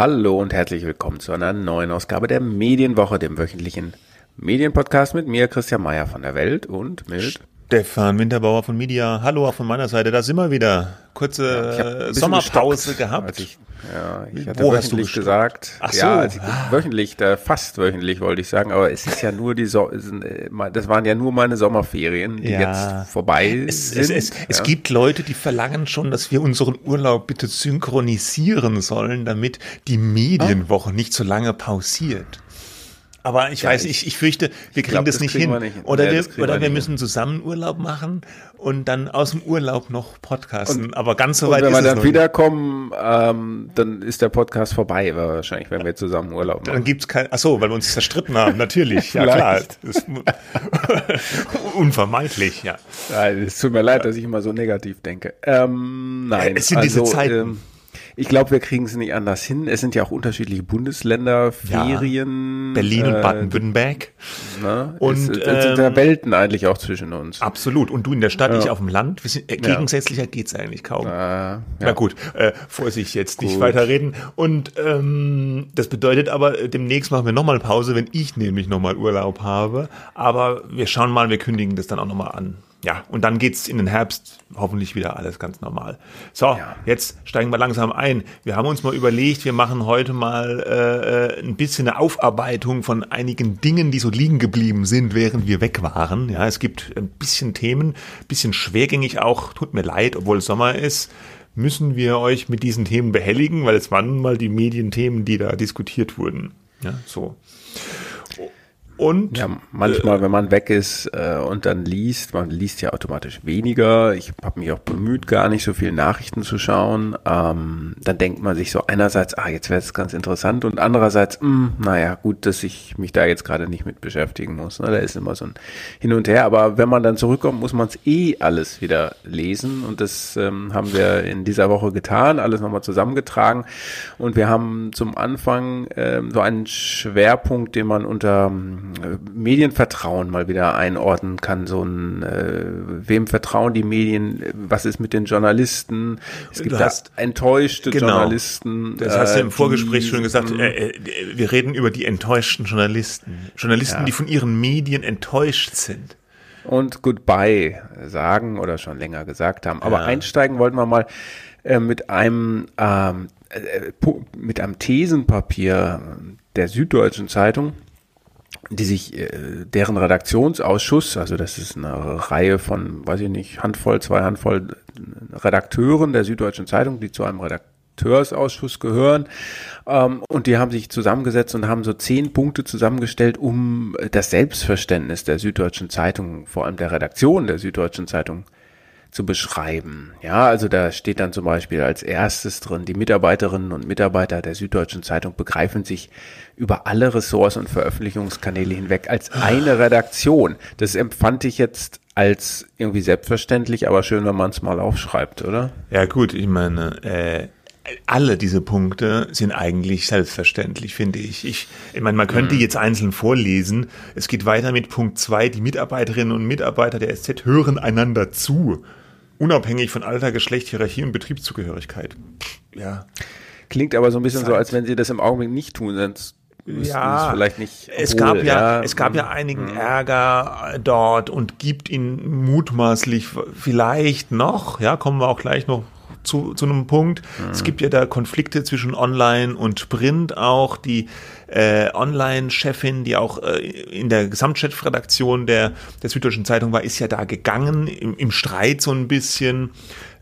Hallo und herzlich willkommen zu einer neuen Ausgabe der Medienwoche, dem wöchentlichen Medienpodcast mit mir, Christian Meyer von der Welt und mit Stefan Winterbauer von Media. Hallo auch von meiner Seite, da sind wir wieder. Kurze ja, Sommerpause gehabt. Ich, ja, ich hatte Wo wöchentlich gesagt. Ach so. Ja, also wöchentlich, da fast wöchentlich wollte ich sagen, aber es ist ja nur die so äh, das waren ja nur meine Sommerferien, die ja. jetzt vorbei es, sind. Es, es, ja. es gibt Leute, die verlangen schon, dass wir unseren Urlaub bitte synchronisieren sollen, damit die Medienwoche oh. nicht so lange pausiert. Aber ich ja, weiß, ich, ich fürchte, wir kriegen glaub, das, das, nicht kriegen hin. Nicht. Oder ja, wir, oder wir, wir müssen zusammen Urlaub machen und dann aus dem Urlaub noch podcasten. Und, Aber ganz so weit und wenn wir dann wiederkommen, ähm, dann ist der Podcast vorbei, wahrscheinlich, wenn wir zusammen Urlaub machen. Dann gibt's kein, ach so, weil wir uns zerstritten haben, natürlich, ja klar. unvermeidlich, ja. ja. Es tut mir leid, dass ich immer so negativ denke. Ähm, nein, es sind also, diese Zeiten. Ähm, ich glaube, wir kriegen es nicht anders hin. Es sind ja auch unterschiedliche Bundesländer, Ferien. Ja, Berlin und äh, Baden-Württemberg. Ne? Und es, es sind ja ähm, Welten eigentlich auch zwischen uns. Absolut. Und du in der Stadt, ja. ich auf dem Land. Wir sind, äh, gegensätzlicher geht's eigentlich kaum. Äh, ja. Na gut, äh, Vorsicht jetzt gut. nicht weiterreden. Und ähm, das bedeutet aber, äh, demnächst machen wir nochmal Pause, wenn ich nämlich nochmal Urlaub habe. Aber wir schauen mal, wir kündigen das dann auch nochmal an ja, und dann geht's in den Herbst hoffentlich wieder alles ganz normal. So, ja. jetzt steigen wir langsam ein. Wir haben uns mal überlegt, wir machen heute mal äh, ein bisschen eine Aufarbeitung von einigen Dingen, die so liegen geblieben sind, während wir weg waren. Ja, es gibt ein bisschen Themen, bisschen schwergängig auch, tut mir leid, obwohl es Sommer ist, müssen wir euch mit diesen Themen behelligen, weil es waren mal die Medienthemen, die da diskutiert wurden. Ja, so. Und ja, manchmal, äh, wenn man weg ist äh, und dann liest, man liest ja automatisch weniger. Ich habe mich auch bemüht, gar nicht so viel Nachrichten zu schauen. Ähm, dann denkt man sich so einerseits, ah, jetzt wäre es ganz interessant und andererseits, mh, hm, naja, gut, dass ich mich da jetzt gerade nicht mit beschäftigen muss. Ne? Da ist immer so ein Hin und Her. Aber wenn man dann zurückkommt, muss man es eh alles wieder lesen und das ähm, haben wir in dieser Woche getan, alles nochmal zusammengetragen und wir haben zum Anfang ähm, so einen Schwerpunkt, den man unter Medienvertrauen mal wieder einordnen kann. So ein, äh, wem vertrauen die Medien? Was ist mit den Journalisten? Es gibt da enttäuschte genau. Journalisten. Das hast du im äh, Vorgespräch die, schon gesagt. Äh, äh, wir reden über die enttäuschten Journalisten. Journalisten, ja. die von ihren Medien enttäuscht sind. Und Goodbye sagen oder schon länger gesagt haben. Aber ja. einsteigen wollten wir mal äh, mit einem ähm, äh, mit einem Thesenpapier der Süddeutschen Zeitung die sich äh, deren Redaktionsausschuss, also das ist eine Reihe von, weiß ich nicht, Handvoll, zwei Handvoll Redakteuren der Süddeutschen Zeitung, die zu einem Redakteursausschuss gehören. Ähm, und die haben sich zusammengesetzt und haben so zehn Punkte zusammengestellt, um das Selbstverständnis der Süddeutschen Zeitung, vor allem der Redaktion der Süddeutschen Zeitung, zu beschreiben. Ja, also da steht dann zum Beispiel als erstes drin, die Mitarbeiterinnen und Mitarbeiter der Süddeutschen Zeitung begreifen sich über alle Ressorts und Veröffentlichungskanäle hinweg als eine Redaktion. Das empfand ich jetzt als irgendwie selbstverständlich, aber schön, wenn man es mal aufschreibt, oder? Ja gut, ich meine, äh, alle diese Punkte sind eigentlich selbstverständlich, finde ich. Ich, ich meine, man könnte mhm. jetzt einzeln vorlesen. Es geht weiter mit Punkt zwei: Die Mitarbeiterinnen und Mitarbeiter der SZ hören einander zu unabhängig von Alter, Geschlecht, Hierarchie und Betriebszugehörigkeit. Ja. Klingt aber so ein bisschen Zeit. so, als wenn sie das im Augenblick nicht tun, sonst ja, vielleicht nicht. Es gab ja, ja, es gab ja einigen mhm. Ärger dort und gibt ihn mutmaßlich vielleicht noch, ja, kommen wir auch gleich noch zu, zu einem Punkt. Mhm. Es gibt ja da Konflikte zwischen Online und Print auch. Die äh, Online-Chefin, die auch äh, in der Gesamtchefredaktion der, der Süddeutschen Zeitung war, ist ja da gegangen, im, im Streit so ein bisschen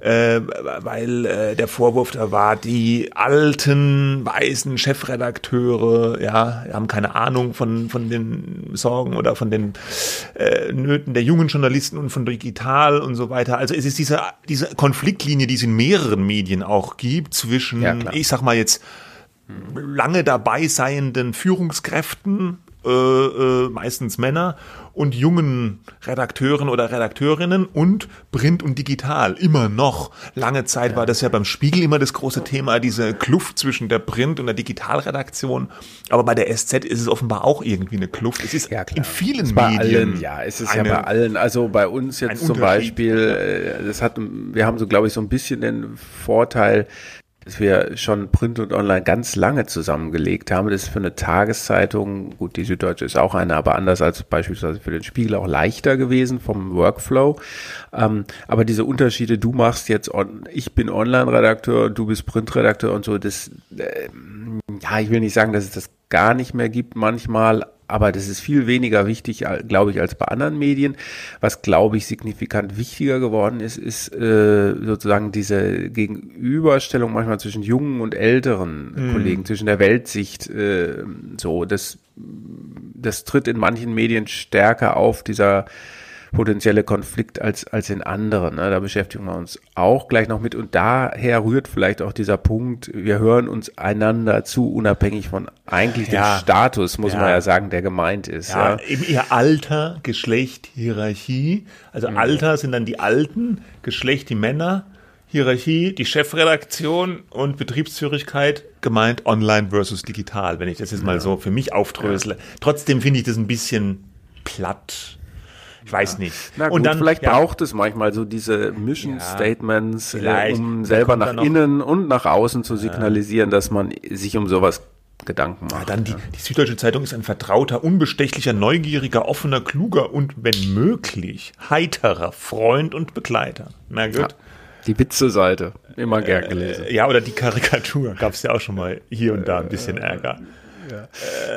äh, weil äh, der Vorwurf da war, die alten weißen Chefredakteure, ja, haben keine Ahnung von von den Sorgen oder von den äh, Nöten der jungen Journalisten und von digital und so weiter. Also es ist diese diese Konfliktlinie, die es in mehreren Medien auch gibt zwischen, ja, ich sag mal jetzt lange dabei seienden Führungskräften äh, äh, meistens Männer und jungen Redakteuren oder Redakteurinnen und Print und Digital immer noch. Lange Zeit war das ja beim Spiegel immer das große Thema, diese Kluft zwischen der Print- und der Digitalredaktion. Aber bei der SZ ist es offenbar auch irgendwie eine Kluft. Es ist ja, in vielen bei Medien. Allen, ja, es ist eine, ja bei allen. Also bei uns jetzt zum Beispiel, äh, das hat, wir haben so, glaube ich, so ein bisschen den Vorteil, dass wir schon Print und Online ganz lange zusammengelegt haben. Das ist für eine Tageszeitung, gut, die Süddeutsche ist auch eine, aber anders als beispielsweise für den Spiegel auch leichter gewesen vom Workflow. Ähm, aber diese Unterschiede, du machst jetzt, on, ich bin Online-Redakteur, du bist Printredakteur und so, das, äh, ja, ich will nicht sagen, dass es das gar nicht mehr gibt manchmal, aber das ist viel weniger wichtig, glaube ich, als bei anderen Medien. Was, glaube ich, signifikant wichtiger geworden ist, ist äh, sozusagen diese Gegenüberstellung manchmal zwischen jungen und älteren mm. Kollegen, zwischen der Weltsicht. Äh, so, das, das tritt in manchen Medien stärker auf, dieser potenzielle Konflikt als, als in anderen. Ne? Da beschäftigen wir uns auch gleich noch mit. Und daher rührt vielleicht auch dieser Punkt, wir hören uns einander zu, unabhängig von eigentlich ja. dem Status, muss ja. man ja sagen, der gemeint ist. Ja, ja. eben ihr Alter, Geschlecht, Hierarchie. Also mhm. Alter sind dann die Alten, Geschlecht die Männer. Hierarchie, die Chefredaktion und Betriebsführigkeit gemeint online versus digital, wenn ich das jetzt mal so für mich aufdrösle. Trotzdem finde ich das ein bisschen platt ich weiß ja. nicht. Na gut, und dann, vielleicht ja. braucht es manchmal so diese Mission ja, Statements, äh, um selber nach innen und nach außen zu signalisieren, dass man sich um sowas Gedanken macht. Ja, dann die, die Süddeutsche Zeitung ist ein vertrauter, unbestechlicher, neugieriger, offener, kluger und wenn möglich heiterer Freund und Begleiter. Na gut. Ja, die Witze-Seite, immer gern gelesen. Äh, ja, oder die Karikatur, gab es ja auch schon mal hier und da ein bisschen Ärger. Ja,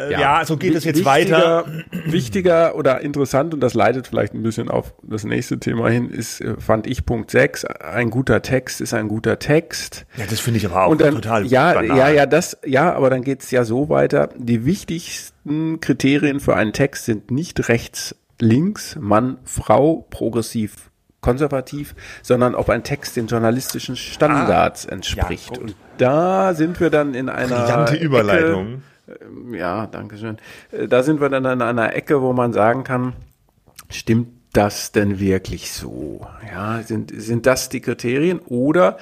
äh, ja so geht es jetzt weiter. Wichtiger oder interessant, und das leitet vielleicht ein bisschen auf das nächste Thema hin, ist, äh, fand ich Punkt 6, ein guter Text ist ein guter Text. Ja, das finde ich aber auch dann, total Ja, banal. ja, ja, das, ja, aber dann geht es ja so weiter. Die wichtigsten Kriterien für einen Text sind nicht rechts, links, Mann, Frau, progressiv, konservativ, sondern ob ein Text den journalistischen Standards ah, entspricht. Ja, und da sind wir dann in einer Brillante Überleitung. Ecke, ja, danke schön. Äh, da sind wir dann an einer Ecke, wo man sagen kann, stimmt das denn wirklich so? Ja, sind, sind das die Kriterien? Oder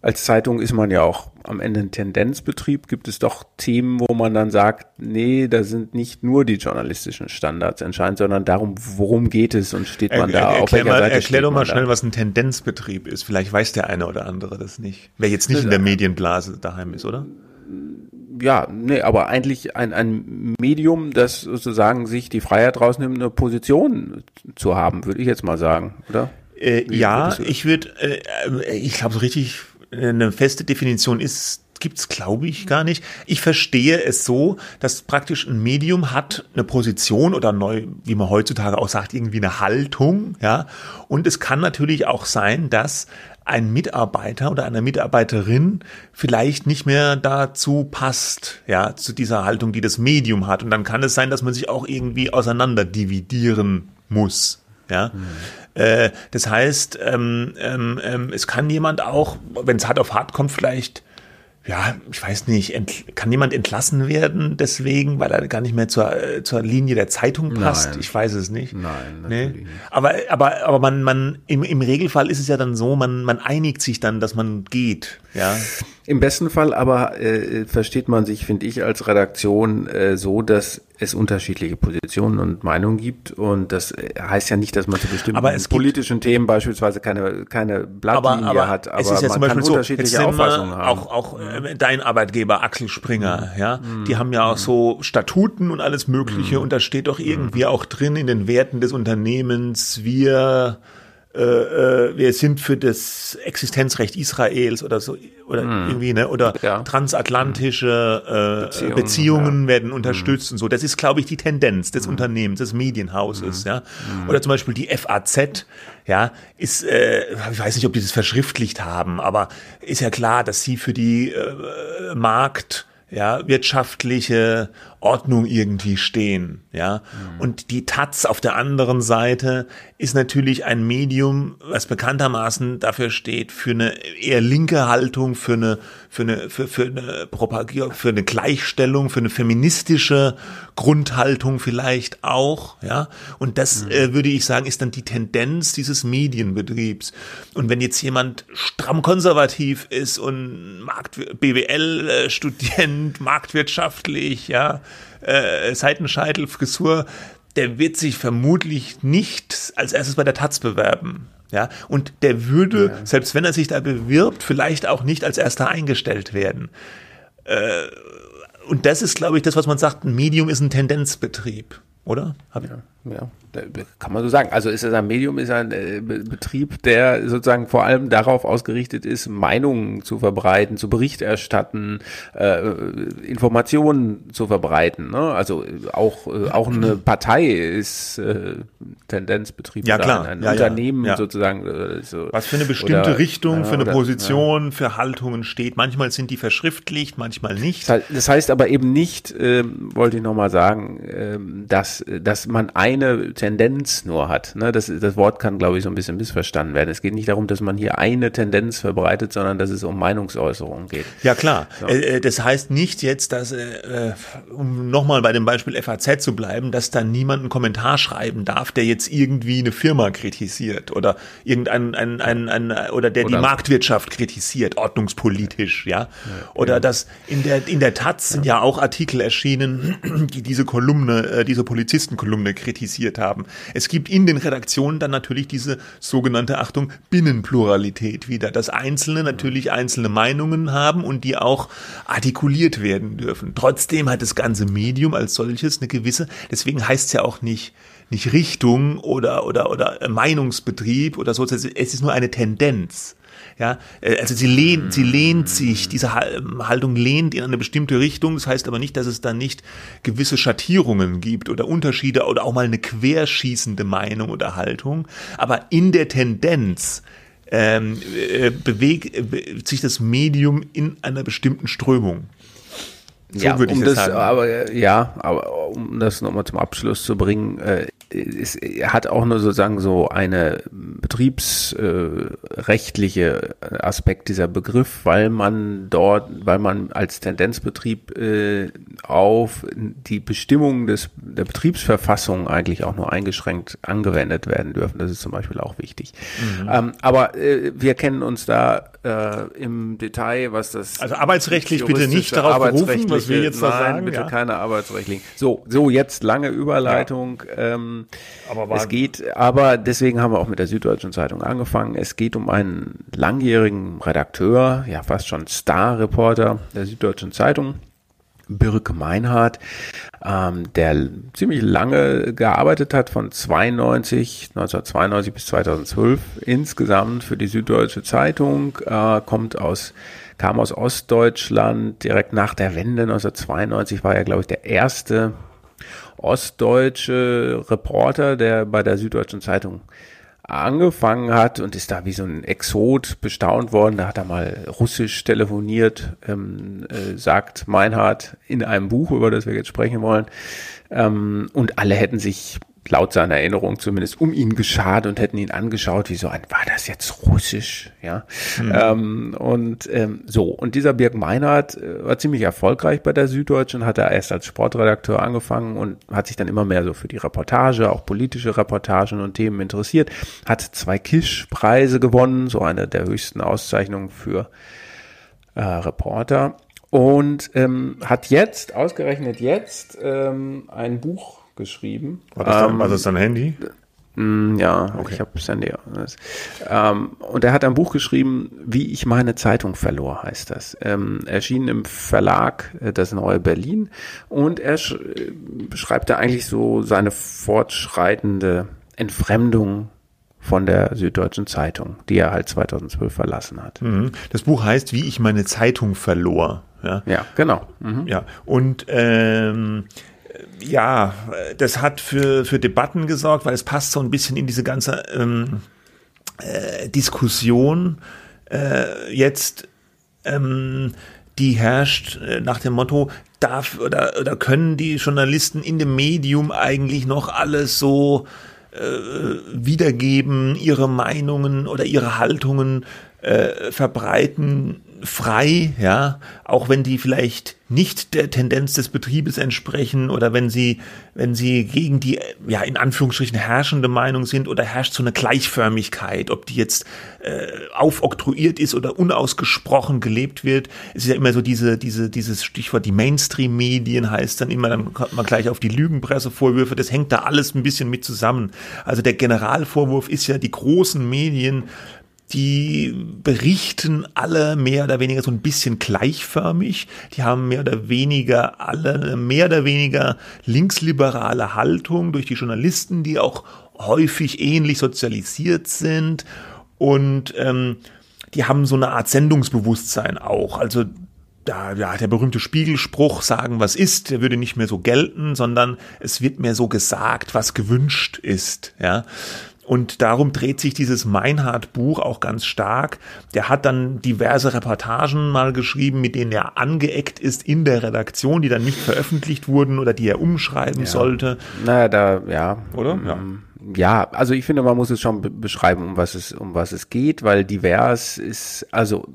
als Zeitung ist man ja auch am Ende ein Tendenzbetrieb. Gibt es doch Themen, wo man dann sagt, nee, da sind nicht nur die journalistischen Standards entscheidend, sondern darum, worum geht es und steht man er, da er, auf welcher mal, Seite Erklär doch mal schnell, da? was ein Tendenzbetrieb ist. Vielleicht weiß der eine oder andere das nicht. Wer jetzt nicht in der Medienblase daheim ist, oder? Ja, nee, aber eigentlich ein, ein Medium, das sozusagen sich die Freiheit rausnimmt, eine Position zu haben, würde ich jetzt mal sagen, oder? Äh, ja, ich würde, äh, ich glaube, so richtig eine feste Definition ist gibt's glaube ich gar nicht. Ich verstehe es so, dass praktisch ein Medium hat eine Position oder neu, wie man heutzutage auch sagt, irgendwie eine Haltung, ja. Und es kann natürlich auch sein, dass ein Mitarbeiter oder eine Mitarbeiterin vielleicht nicht mehr dazu passt, ja, zu dieser Haltung, die das Medium hat. Und dann kann es sein, dass man sich auch irgendwie auseinander dividieren muss. Ja, mhm. äh, das heißt, ähm, ähm, ähm, es kann jemand auch, wenn es hart auf hart kommt, vielleicht ja, ich weiß nicht, kann jemand entlassen werden deswegen, weil er gar nicht mehr zur, äh, zur Linie der Zeitung passt? Nein. Ich weiß es nicht. Nein, nee. nicht. Aber, aber, aber man, man, im, im Regelfall ist es ja dann so, man, man einigt sich dann, dass man geht, ja. Im besten Fall aber äh, versteht man sich, finde ich, als Redaktion äh, so, dass es unterschiedliche Positionen und Meinungen gibt und das äh, heißt ja nicht, dass man zu bestimmten politischen Themen beispielsweise keine keine Blattlinie aber, aber hat, aber es ist ja man kann so, unterschiedliche Auffassungen haben. Auch auch äh, dein Arbeitgeber Axel Springer, mhm. ja, mhm. die haben ja auch so Statuten und alles Mögliche mhm. und da steht doch irgendwie mhm. auch drin in den Werten des Unternehmens, wir äh, äh, wir sind für das Existenzrecht Israels oder so oder hm. irgendwie ne oder ja. transatlantische äh, Beziehungen, Beziehungen ja. werden unterstützt hm. und so. Das ist, glaube ich, die Tendenz des hm. Unternehmens, des Medienhauses, hm. ja. Hm. Oder zum Beispiel die FAZ, ja, ist, äh, ich weiß nicht, ob die das verschriftlicht haben, aber ist ja klar, dass sie für die äh, Markt ja, wirtschaftliche Ordnung irgendwie stehen, ja. Mhm. Und die Taz auf der anderen Seite ist natürlich ein Medium, was bekanntermaßen dafür steht, für eine eher linke Haltung, für eine, für eine, für, für eine Propagierung, für eine Gleichstellung, für eine feministische Grundhaltung vielleicht auch, ja. Und das, mhm. äh, würde ich sagen, ist dann die Tendenz dieses Medienbetriebs. Und wenn jetzt jemand stramm konservativ ist und Markt, BWL-Student, marktwirtschaftlich, ja, äh, Seitenscheitel, Frisur, der wird sich vermutlich nicht als erstes bei der Taz bewerben. Ja, und der würde, ja. selbst wenn er sich da bewirbt, vielleicht auch nicht als erster eingestellt werden. Äh, und das ist, glaube ich, das, was man sagt, ein Medium ist ein Tendenzbetrieb, oder? Hab ja, ja kann man so sagen. Also ist es ein Medium, ist ein äh, Betrieb, der sozusagen vor allem darauf ausgerichtet ist, Meinungen zu verbreiten, zu Bericht erstatten, äh, Informationen zu verbreiten. Ne? Also auch äh, auch eine Partei ist äh, Tendenzbetrieb ja, klar. ein, ein ja, Unternehmen ja. sozusagen. Äh, so. Was für eine bestimmte oder, Richtung, für eine oder, Position, für Haltungen steht. Manchmal sind die verschriftlicht, manchmal nicht. Das heißt aber eben nicht, äh, wollte ich nochmal sagen, äh, dass, dass man eine Tendenz nur hat. Ne? Das, das Wort kann, glaube ich, so ein bisschen missverstanden werden. Es geht nicht darum, dass man hier eine Tendenz verbreitet, sondern dass es um Meinungsäußerungen geht. Ja, klar. So. Äh, äh das heißt nicht jetzt, dass, äh, um nochmal bei dem Beispiel FAZ zu bleiben, dass dann niemand einen Kommentar schreiben darf, der jetzt irgendwie eine Firma kritisiert oder irgendein ein, ein, ein, oder der oder die Marktwirtschaft kritisiert, ordnungspolitisch, ja. ja oder ja. dass in der in der Taz sind ja auch Artikel erschienen, die diese Kolumne, äh, diese Polizistenkolumne kritisiert haben. Es gibt in den Redaktionen dann natürlich diese sogenannte Achtung Binnenpluralität wieder, dass Einzelne natürlich einzelne Meinungen haben und die auch artikuliert werden dürfen. Trotzdem hat das ganze Medium als solches eine gewisse, deswegen heißt es ja auch nicht nicht Richtung oder oder oder Meinungsbetrieb oder so, es ist nur eine Tendenz. Ja, äh, also sie lehnt, sie lehnt sich, diese Haltung lehnt in eine bestimmte Richtung. Das heißt aber nicht, dass es dann nicht gewisse Schattierungen gibt oder Unterschiede oder auch mal eine querschießende Meinung oder Haltung. Aber in der Tendenz ähm, äh, bewegt äh, sich das Medium in einer bestimmten Strömung. So ja, würde ich um das, das sagen. Aber, ja, aber um das nochmal zum Abschluss zu bringen, äh, es hat auch nur sozusagen so eine betriebsrechtliche Aspekt dieser Begriff, weil man dort, weil man als Tendenzbetrieb äh, auf die Bestimmungen des, der Betriebsverfassung eigentlich auch nur eingeschränkt angewendet werden dürfen. Das ist zum Beispiel auch wichtig. Mhm. Ähm, aber äh, wir kennen uns da äh, im Detail, was das. Also arbeitsrechtlich bitte nicht darauf berufen, was wir jetzt da sagen. Bitte ja. keine arbeitsrechtlichen. So, so jetzt lange Überleitung. Ja. Ähm, aber es geht, aber deswegen haben wir auch mit der Süddeutschen Zeitung angefangen. Es geht um einen langjährigen Redakteur, ja fast schon Star-Reporter der Süddeutschen Zeitung. Birk Meinhardt, ähm, der ziemlich lange gearbeitet hat, von 92, 1992 bis 2012 insgesamt für die Süddeutsche Zeitung, äh, kommt aus, kam aus Ostdeutschland, direkt nach der Wende 1992 war er, glaube ich, der erste ostdeutsche Reporter, der bei der Süddeutschen Zeitung angefangen hat und ist da wie so ein Exot bestaunt worden. Da hat er mal Russisch telefoniert, ähm, äh, sagt Meinhard in einem Buch, über das wir jetzt sprechen wollen. Ähm, und alle hätten sich laut seiner Erinnerung zumindest um ihn geschart und hätten ihn angeschaut, wie so ein, war das jetzt Russisch? Ja. Mhm. Ähm, und ähm, so, und dieser Birg Meinhardt äh, war ziemlich erfolgreich bei der Süddeutschen, hat er erst als Sportredakteur angefangen und hat sich dann immer mehr so für die Reportage, auch politische Reportagen und Themen interessiert, hat zwei Kisch-Preise gewonnen, so eine der höchsten Auszeichnungen für äh, Reporter und ähm, hat jetzt, ausgerechnet jetzt, ähm, ein Buch geschrieben. War das, dann, ähm, war das dein Handy? Mm, ja, okay. ich habe das Handy. Ähm, und er hat ein Buch geschrieben, wie ich meine Zeitung verlor, heißt das. Ähm, erschienen im Verlag äh, Das Neue Berlin und er sch äh, beschreibt da eigentlich so seine fortschreitende Entfremdung von der Süddeutschen Zeitung, die er halt 2012 verlassen hat. Mhm. Das Buch heißt, wie ich meine Zeitung verlor. Ja, ja genau. Mhm. Ja, und ähm, ja, das hat für, für Debatten gesorgt, weil es passt so ein bisschen in diese ganze ähm, äh, Diskussion äh, jetzt, ähm, die herrscht äh, nach dem Motto, darf oder, oder können die Journalisten in dem Medium eigentlich noch alles so äh, wiedergeben, ihre Meinungen oder ihre Haltungen äh, verbreiten, frei, ja, auch wenn die vielleicht nicht der Tendenz des Betriebes entsprechen oder wenn sie, wenn sie gegen die, ja, in Anführungsstrichen herrschende Meinung sind oder herrscht so eine Gleichförmigkeit, ob die jetzt äh, aufoktroyiert ist oder unausgesprochen gelebt wird. Es ist ja immer so diese, diese, dieses Stichwort, die Mainstream-Medien heißt dann immer, dann kommt man gleich auf die Lügenpressevorwürfe, das hängt da alles ein bisschen mit zusammen. Also der Generalvorwurf ist ja, die großen Medien die berichten alle mehr oder weniger so ein bisschen gleichförmig. Die haben mehr oder weniger alle mehr oder weniger linksliberale Haltung durch die Journalisten, die auch häufig ähnlich sozialisiert sind. Und ähm, die haben so eine Art Sendungsbewusstsein auch. Also da, ja, der berühmte Spiegelspruch, sagen, was ist, der würde nicht mehr so gelten, sondern es wird mehr so gesagt, was gewünscht ist, ja. Und darum dreht sich dieses Meinhard-Buch auch ganz stark. Der hat dann diverse Reportagen mal geschrieben, mit denen er angeeckt ist in der Redaktion, die dann nicht veröffentlicht wurden oder die er umschreiben ja. sollte. Naja, da, ja. Oder? Ja ja, also ich finde, man muss es schon beschreiben, um was es, um was es geht, weil divers ist, also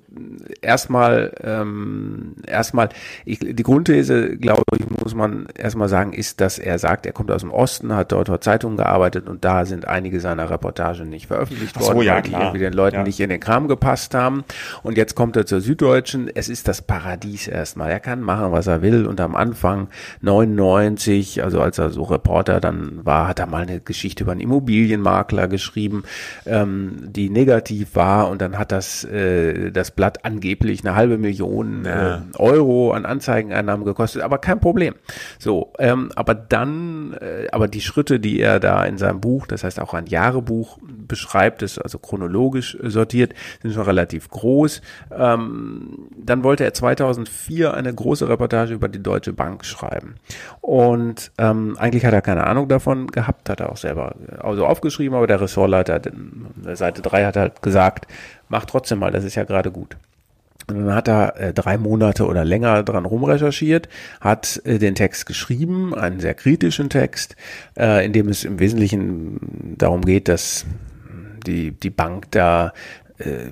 erstmal, ähm, erstmal, ich, die Grundthese, glaube ich, muss man erstmal sagen, ist, dass er sagt, er kommt aus dem Osten, hat dort dort Zeitungen gearbeitet und da sind einige seiner Reportagen nicht veröffentlicht so, worden, ja, weil die irgendwie den Leuten ja. nicht in den Kram gepasst haben. Und jetzt kommt er zur Süddeutschen. Es ist das Paradies erstmal. Er kann machen, was er will. Und am Anfang 99, also als er so Reporter dann war, hat er mal eine Geschichte über einen Immobilienmakler geschrieben, ähm, die negativ war und dann hat das, äh, das Blatt angeblich eine halbe Million ja. äh, Euro an Anzeigeneinnahmen gekostet, aber kein Problem. So, ähm, aber dann, äh, aber die Schritte, die er da in seinem Buch, das heißt auch ein Jahrebuch beschreibt, ist also chronologisch sortiert, sind schon relativ groß. Ähm, dann wollte er 2004 eine große Reportage über die Deutsche Bank schreiben. Und ähm, eigentlich hat er keine Ahnung davon gehabt, hat er auch selber also aufgeschrieben, aber der Ressortleiter der Seite 3 hat halt gesagt, mach trotzdem mal, das ist ja gerade gut. Und dann hat er äh, drei Monate oder länger dran rumrecherchiert, hat äh, den Text geschrieben, einen sehr kritischen Text, äh, in dem es im Wesentlichen darum geht, dass die, die Bank da äh,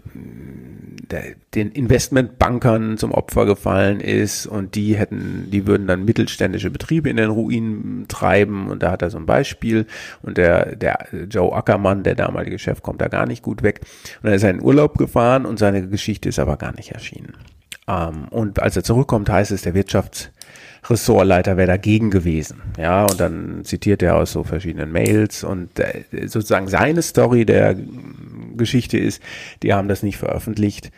den Investmentbankern zum Opfer gefallen ist und die hätten, die würden dann mittelständische Betriebe in den Ruin treiben und da hat er so ein Beispiel und der, der Joe Ackermann, der damalige Chef, kommt da gar nicht gut weg und dann ist er in Urlaub gefahren und seine Geschichte ist aber gar nicht erschienen. Ähm, und als er zurückkommt, heißt es, der Wirtschafts Ressortleiter wäre dagegen gewesen. Ja, und dann zitiert er aus so verschiedenen Mails und äh, sozusagen seine Story der Geschichte ist, die haben das nicht veröffentlicht,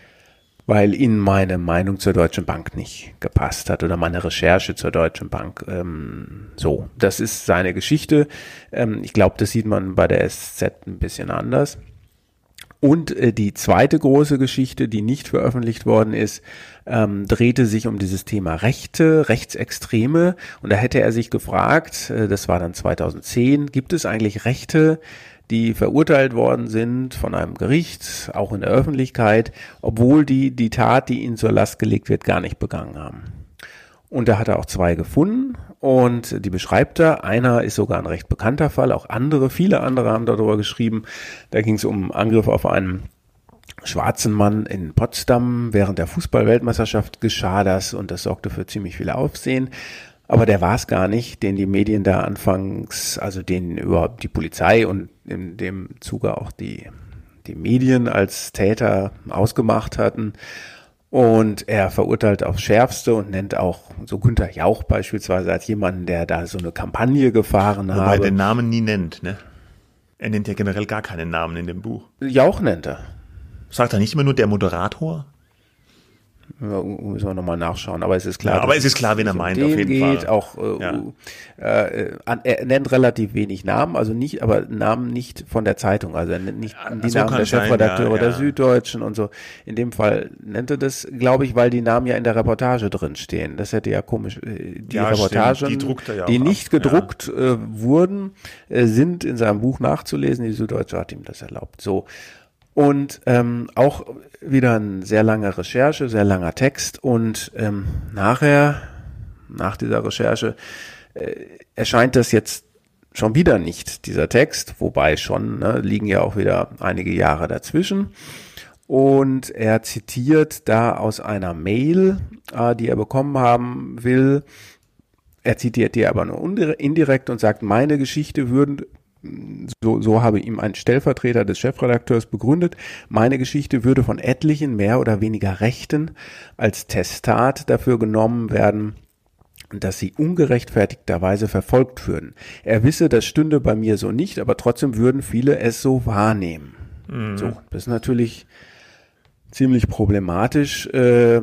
weil ihnen meine Meinung zur Deutschen Bank nicht gepasst hat oder meine Recherche zur Deutschen Bank. Ähm, so, das ist seine Geschichte. Ähm, ich glaube, das sieht man bei der SZ ein bisschen anders. Und äh, die zweite große Geschichte, die nicht veröffentlicht worden ist, ähm, drehte sich um dieses Thema Rechte, Rechtsextreme. Und da hätte er sich gefragt, äh, das war dann 2010, gibt es eigentlich Rechte, die verurteilt worden sind von einem Gericht, auch in der Öffentlichkeit, obwohl die die Tat, die ihnen zur Last gelegt wird, gar nicht begangen haben. Und da hat er auch zwei gefunden und die beschreibt er. Einer ist sogar ein recht bekannter Fall, auch andere, viele andere haben darüber geschrieben. Da ging es um Angriff auf einen schwarzen Mann in Potsdam während der Fußballweltmeisterschaft geschah das und das sorgte für ziemlich viel Aufsehen. Aber der war es gar nicht, den die Medien da anfangs, also den überhaupt die Polizei und in dem Zuge auch die, die Medien als Täter ausgemacht hatten. Und er verurteilt aufs Schärfste und nennt auch so Günther Jauch beispielsweise als jemanden, der da so eine Kampagne gefahren hat. Wobei er den Namen nie nennt, ne? Er nennt ja generell gar keinen Namen in dem Buch. Jauch nennt er. Sagt er nicht immer nur der Moderator? Müssen wir nochmal nachschauen. Aber es ist klar. Ja, aber es ist klar, wen er meint, auf jeden geht. Fall. Auch, äh, ja. äh, er nennt relativ wenig Namen, also nicht, aber Namen nicht von der Zeitung. Also er nennt nicht die so Namen der Chefredakteure ja, der Süddeutschen und so. In dem Fall nennt er das, glaube ich, weil die Namen ja in der Reportage drin stehen. Das hätte ja komisch. Äh, die Reportagen, die, die nicht gedruckt äh, wurden, äh, sind in seinem Buch nachzulesen. Die Süddeutsche hat ihm das erlaubt. So. Und ähm, auch wieder eine sehr lange Recherche, sehr langer Text und ähm, nachher, nach dieser Recherche, äh, erscheint das jetzt schon wieder nicht, dieser Text, wobei schon, ne, liegen ja auch wieder einige Jahre dazwischen. und er zitiert da aus einer Mail, äh, die er bekommen haben will. Er zitiert die aber nur indirekt und sagt, meine Geschichte würden so, so habe ihm ein Stellvertreter des Chefredakteurs begründet, meine Geschichte würde von etlichen mehr oder weniger Rechten als Testat dafür genommen werden, dass sie ungerechtfertigterweise verfolgt würden. Er wisse, das stünde bei mir so nicht, aber trotzdem würden viele es so wahrnehmen. Mhm. So, das ist natürlich ziemlich problematisch, äh,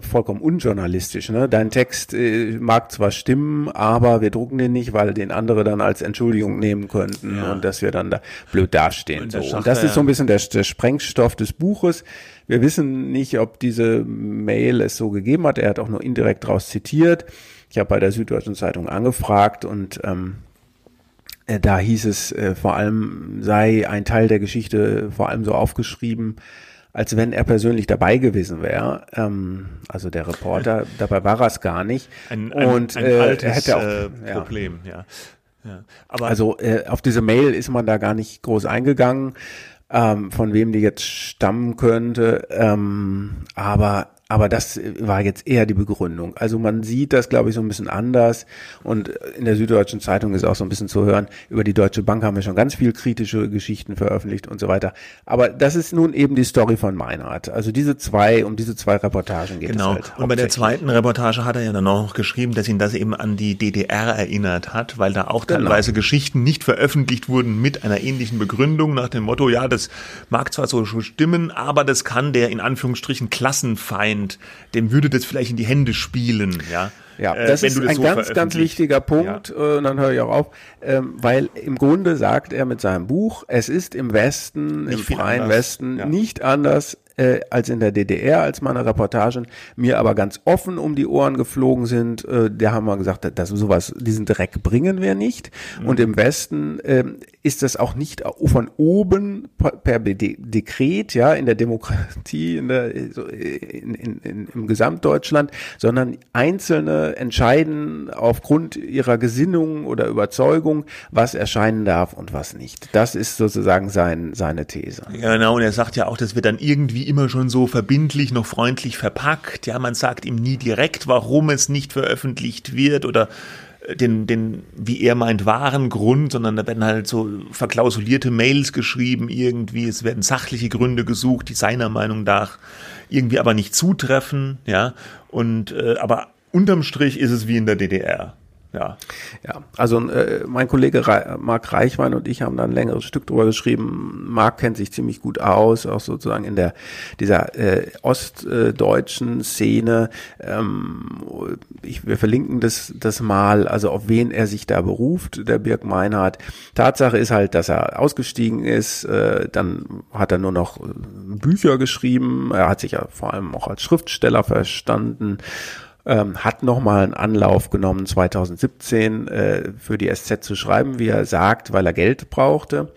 vollkommen unjournalistisch. Ne? Dein Text äh, mag zwar stimmen, aber wir drucken den nicht, weil den andere dann als Entschuldigung nehmen könnten ja. und dass wir dann da blöd dastehen. Und, so. und das ist so ein bisschen der, der Sprengstoff des Buches. Wir wissen nicht, ob diese Mail es so gegeben hat. Er hat auch nur indirekt daraus zitiert. Ich habe bei der Süddeutschen Zeitung angefragt und ähm, äh, da hieß es äh, vor allem sei ein Teil der Geschichte vor allem so aufgeschrieben, als wenn er persönlich dabei gewesen wäre. Ähm, also der Reporter, dabei war er es gar nicht. Ein, ein, und ein äh, altes er hätte auch, äh, Problem, ja. ja. ja. Aber also äh, auf diese Mail ist man da gar nicht groß eingegangen, ähm, von wem die jetzt stammen könnte. Ähm, aber aber das war jetzt eher die Begründung. Also man sieht das, glaube ich, so ein bisschen anders. Und in der Süddeutschen Zeitung ist auch so ein bisschen zu hören, über die Deutsche Bank haben wir schon ganz viel kritische Geschichten veröffentlicht und so weiter. Aber das ist nun eben die Story von Meinrad. Also diese zwei, um diese zwei Reportagen geht genau. es halt. Und bei der zweiten Reportage hat er ja dann auch geschrieben, dass ihn das eben an die DDR erinnert hat, weil da auch genau. teilweise Geschichten nicht veröffentlicht wurden mit einer ähnlichen Begründung nach dem Motto, ja, das mag zwar so stimmen, aber das kann der in Anführungsstrichen Klassenfeind Feind, dem würde das vielleicht in die Hände spielen, ja. Ja, äh, das äh, ist das ein so ganz, ganz wichtiger Punkt, ja. äh, dann höre ich auch auf, ähm, weil im Grunde sagt er mit seinem Buch, es ist im Westen, nicht im freien anders. Westen, ja. nicht anders äh, als in der DDR, als meine Reportagen mir aber ganz offen um die Ohren geflogen sind. Äh, da haben wir gesagt, dass sowas, diesen Dreck bringen wir nicht. Mhm. Und im Westen äh, ist das auch nicht von oben per De Dekret, ja, in der Demokratie, in der, in, in, in, im Gesamtdeutschland, sondern Einzelne entscheiden aufgrund ihrer Gesinnung oder Überzeugung, was erscheinen darf und was nicht. Das ist sozusagen sein, seine These. Ja, genau, und er sagt ja auch, das wird dann irgendwie immer schon so verbindlich noch freundlich verpackt. Ja, man sagt ihm nie direkt, warum es nicht veröffentlicht wird oder den, den, wie er meint, wahren Grund, sondern da werden halt so verklausulierte Mails geschrieben irgendwie, es werden sachliche Gründe gesucht, die seiner Meinung nach irgendwie aber nicht zutreffen, ja, und, äh, aber unterm Strich ist es wie in der DDR. Ja. Ja, also äh, mein Kollege Re Marc Reichwein und ich haben da ein längeres Stück drüber geschrieben. Marc kennt sich ziemlich gut aus, auch sozusagen in der dieser äh, ostdeutschen Szene. Ähm, ich, wir verlinken das, das mal, also auf wen er sich da beruft, der Birk Meinhardt. Tatsache ist halt, dass er ausgestiegen ist, äh, dann hat er nur noch äh, Bücher geschrieben, er hat sich ja vor allem auch als Schriftsteller verstanden ähm, hat nochmal einen Anlauf genommen, 2017 äh, für die SZ zu schreiben, wie er sagt, weil er Geld brauchte.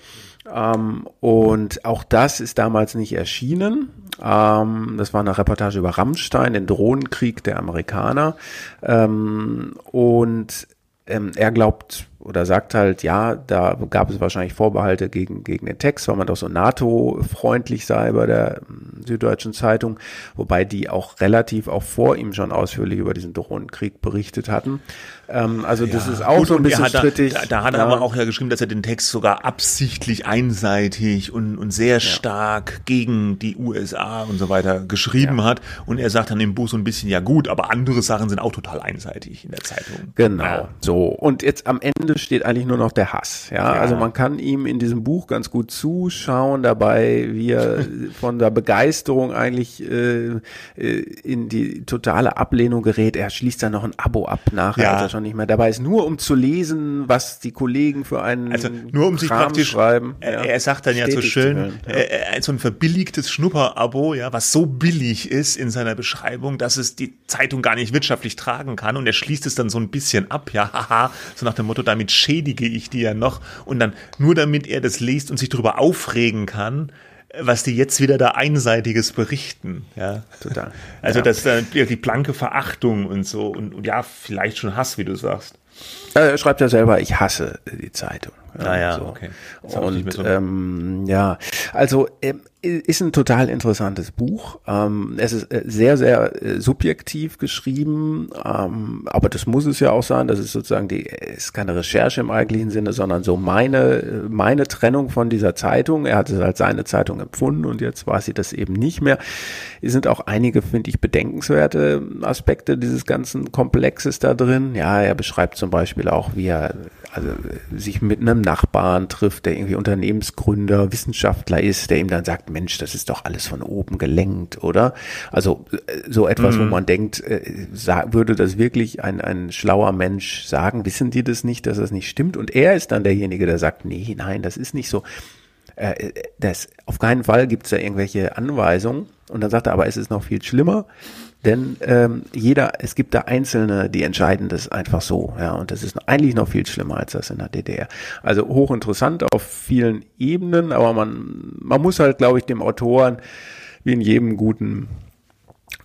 Ähm, und auch das ist damals nicht erschienen. Ähm, das war eine Reportage über Rammstein, den Drohnenkrieg der Amerikaner. Ähm, und ähm, er glaubt oder sagt halt, ja, da gab es wahrscheinlich Vorbehalte gegen, gegen den Text, weil man doch so NATO-freundlich sei bei der ähm, Süddeutschen Zeitung, wobei die auch relativ auch vor ihm schon ausführlich über diesen Drohnenkrieg berichtet hatten. Ähm, also ja, das ist auch gut, so ein bisschen hat strittig. Da, da hat er ja. aber auch ja geschrieben, dass er den Text sogar absichtlich einseitig und, und sehr stark ja. gegen die USA und so weiter geschrieben hat. Und er sagt dann im Buch so ein bisschen, ja gut, aber andere Sachen sind auch total einseitig in der Zeitung. Genau, so. Und jetzt am Ende steht eigentlich nur noch der Hass. Ja, also man kann ihm in diesem Buch ganz gut zuschauen dabei, wie er von der Begeisterung eigentlich äh, äh, in die totale Ablehnung gerät. Er schließt dann noch ein Abo ab nachher, ja. als er schon nicht mehr dabei ist, nur um zu lesen, was die Kollegen für einen also nur um sich Kram praktisch schreiben. Er, er sagt dann ja so schön, hören, ja. Äh, so ein verbilligtes Schnupperabo, ja, was so billig ist in seiner Beschreibung, dass es die Zeitung gar nicht wirtschaftlich tragen kann und er schließt es dann so ein bisschen ab, ja, haha, so nach dem Motto, damit schädige ich die ja noch und dann nur damit er das liest und sich darüber aufregen kann, was die jetzt wieder da einseitiges berichten, ja. Total. Also ja. das ist äh, die blanke Verachtung und so und, und ja, vielleicht schon Hass, wie du sagst. Er schreibt ja selber, ich hasse die Zeitung. Ja, ah, so. okay. Und so ähm, ja, also ähm, ist ein total interessantes Buch. Ähm, es ist äh, sehr, sehr äh, subjektiv geschrieben, ähm, aber das muss es ja auch sein. Das ist sozusagen die, ist keine Recherche im eigentlichen Sinne, sondern so meine, meine Trennung von dieser Zeitung. Er hat es als seine Zeitung empfunden und jetzt war sie das eben nicht mehr. Es sind auch einige, finde ich, bedenkenswerte Aspekte dieses ganzen Komplexes da drin. Ja, er beschreibt zum Beispiel auch, wie er also sich mit einem Nachbarn trifft, der irgendwie Unternehmensgründer, Wissenschaftler ist, der ihm dann sagt, Mensch, das ist doch alles von oben gelenkt, oder? Also äh, so etwas, mhm. wo man denkt, äh, würde das wirklich ein, ein schlauer Mensch sagen, wissen die das nicht, dass das nicht stimmt? Und er ist dann derjenige, der sagt, nee, nein, das ist nicht so. Äh, das, auf keinen Fall gibt es da irgendwelche Anweisungen. Und dann sagt er, aber es ist noch viel schlimmer. Denn ähm, jeder, es gibt da Einzelne, die entscheiden das einfach so, ja, und das ist eigentlich noch viel schlimmer als das in der DDR. Also hochinteressant auf vielen Ebenen, aber man, man muss halt, glaube ich, dem Autoren wie in jedem guten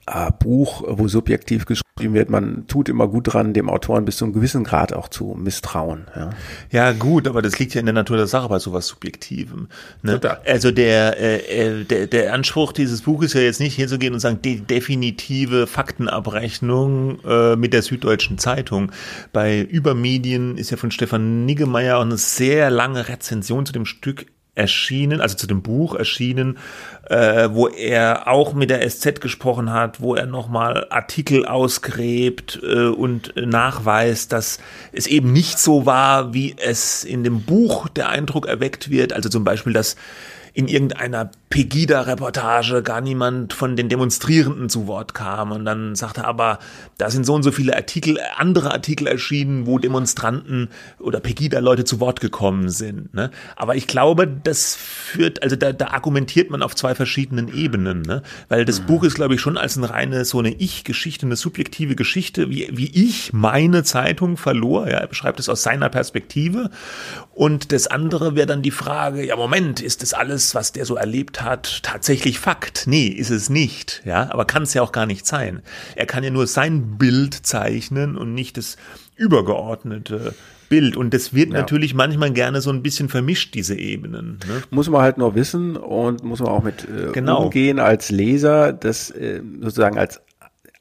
äh, Buch, wo subjektiv geschrieben wird, man tut immer gut dran, dem Autoren bis zu einem gewissen Grad auch zu misstrauen. Ja, ja gut, aber das liegt ja in der Natur der Sache bei sowas Subjektivem. Ne? Also der, äh, äh, der, der Anspruch dieses Buches ist ja jetzt nicht hinzugehen und sagen, die definitive Faktenabrechnung äh, mit der Süddeutschen Zeitung. Bei Übermedien ist ja von Stefan Niggemeier auch eine sehr lange Rezension zu dem Stück erschienen, also zu dem Buch erschienen, äh, wo er auch mit der SZ gesprochen hat, wo er nochmal Artikel ausgräbt äh, und nachweist, dass es eben nicht so war, wie es in dem Buch der Eindruck erweckt wird. Also zum Beispiel, dass in irgendeiner Pegida-Reportage gar niemand von den Demonstrierenden zu Wort kam. Und dann sagte er aber, da sind so und so viele Artikel, andere Artikel erschienen, wo Demonstranten oder Pegida-Leute zu Wort gekommen sind. Ne? Aber ich glaube, das führt, also da, da argumentiert man auf zwei verschiedenen Ebenen. Ne? Weil das mhm. Buch ist, glaube ich, schon als eine reine, so eine Ich-Geschichte, eine subjektive Geschichte, wie, wie ich meine Zeitung verlor. Ja? Er beschreibt es aus seiner Perspektive. Und das andere wäre dann die Frage, ja, Moment, ist das alles, was der so erlebt hat, tatsächlich Fakt? Nee, ist es nicht, ja, aber kann es ja auch gar nicht sein. Er kann ja nur sein Bild zeichnen und nicht das übergeordnete Bild. Und das wird ja. natürlich manchmal gerne so ein bisschen vermischt, diese Ebenen. Ne? Muss man halt nur wissen und muss man auch mit äh, genau. umgehen als Leser, das äh, sozusagen als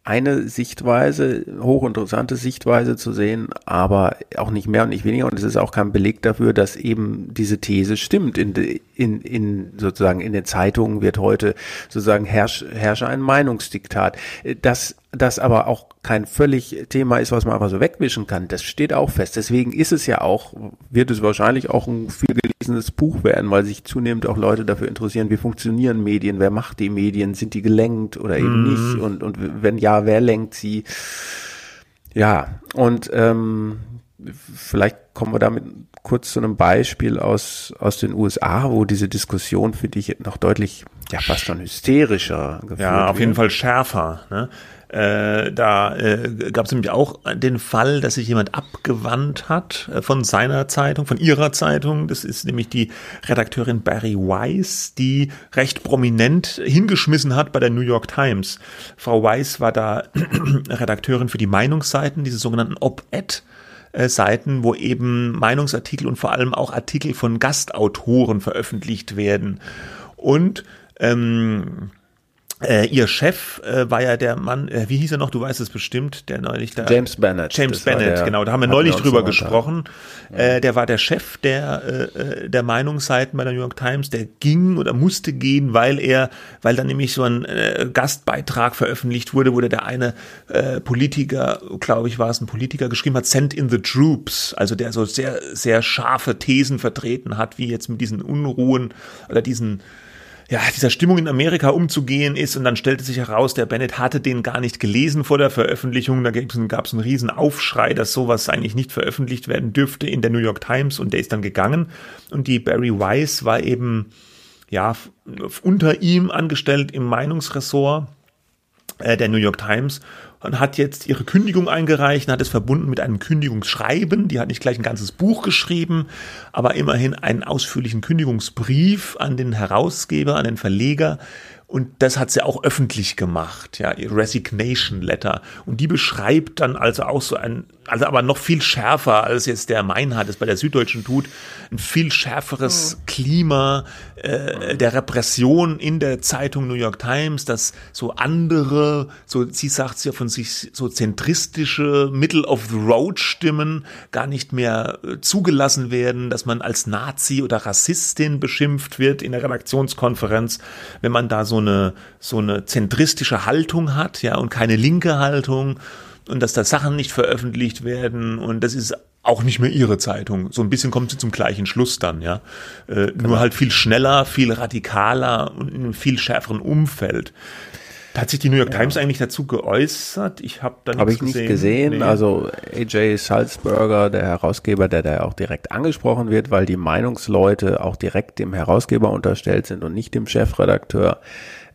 eine Sichtweise, hochinteressante Sichtweise zu sehen, aber auch nicht mehr und nicht weniger. Und es ist auch kein Beleg dafür, dass eben diese These stimmt. In, in, in sozusagen in den Zeitungen wird heute sozusagen herrsche, herrsche ein Meinungsdiktat. Das das aber auch kein völlig Thema ist, was man einfach so wegwischen kann. Das steht auch fest. Deswegen ist es ja auch, wird es wahrscheinlich auch ein viel gelesenes Buch werden, weil sich zunehmend auch Leute dafür interessieren, wie funktionieren Medien, wer macht die Medien, sind die gelenkt oder eben mhm. nicht und, und wenn ja, wer lenkt sie? Ja, und ähm, vielleicht kommen wir damit kurz zu einem Beispiel aus, aus den USA, wo diese Diskussion für dich noch deutlich, ja, fast schon hysterischer geführt Ja, auf jeden Fall schärfer. Ne? Äh, da äh, gab es nämlich auch den Fall, dass sich jemand abgewandt hat äh, von seiner Zeitung, von ihrer Zeitung. Das ist nämlich die Redakteurin Barry Weiss, die recht prominent hingeschmissen hat bei der New York Times. Frau Weiss war da Redakteurin für die Meinungsseiten, diese sogenannten Op-Ed. Seiten, wo eben Meinungsartikel und vor allem auch Artikel von Gastautoren veröffentlicht werden. Und ähm, äh, ihr Chef äh, war ja der Mann, äh, wie hieß er noch, du weißt es bestimmt, der neulich da. James Bennett. James Bennett, der, genau, da haben wir neulich drüber gesprochen. Äh, der war der Chef der, äh, der Meinungsseiten bei der New York Times, der ging oder musste gehen, weil er, weil dann nämlich so ein äh, Gastbeitrag veröffentlicht wurde, wo der eine äh, Politiker, glaube ich, war es ein Politiker, geschrieben hat, Send in the Troops, also der so sehr, sehr scharfe Thesen vertreten hat, wie jetzt mit diesen Unruhen oder diesen ja, dieser Stimmung in Amerika umzugehen ist. Und dann stellte sich heraus, der Bennett hatte den gar nicht gelesen vor der Veröffentlichung. Da gab es einen riesen Aufschrei, dass sowas eigentlich nicht veröffentlicht werden dürfte in der New York Times. Und der ist dann gegangen. Und die Barry Weiss war eben, ja, unter ihm angestellt im Meinungsressort äh, der New York Times und hat jetzt ihre Kündigung eingereicht und hat es verbunden mit einem Kündigungsschreiben. Die hat nicht gleich ein ganzes Buch geschrieben, aber immerhin einen ausführlichen Kündigungsbrief an den Herausgeber, an den Verleger Und das hat sie auch öffentlich gemacht, ja, ihr Resignation Letter. Und die beschreibt dann also auch so ein, also aber noch viel schärfer, als jetzt der Meinhard es bei der Süddeutschen tut, ein viel schärferes mhm. Klima äh, der Repression in der Zeitung New York Times, dass so andere, so sie sagt es ja von sich, so zentristische Middle of the Road Stimmen gar nicht mehr äh, zugelassen werden, dass man als Nazi oder Rassistin beschimpft wird in der Redaktionskonferenz, wenn man da so eine, so eine zentristische Haltung hat, ja, und keine linke Haltung und dass da Sachen nicht veröffentlicht werden und das ist auch nicht mehr ihre Zeitung. So ein bisschen kommt sie zum gleichen Schluss dann, ja. Äh, genau. Nur halt viel schneller, viel radikaler und in einem viel schärferen Umfeld. Hat sich die New York ja. Times eigentlich dazu geäußert? Ich habe da nichts hab ich nicht gesehen. Nee. Also AJ Salzberger, der Herausgeber, der da auch direkt angesprochen wird, weil die Meinungsleute auch direkt dem Herausgeber unterstellt sind und nicht dem Chefredakteur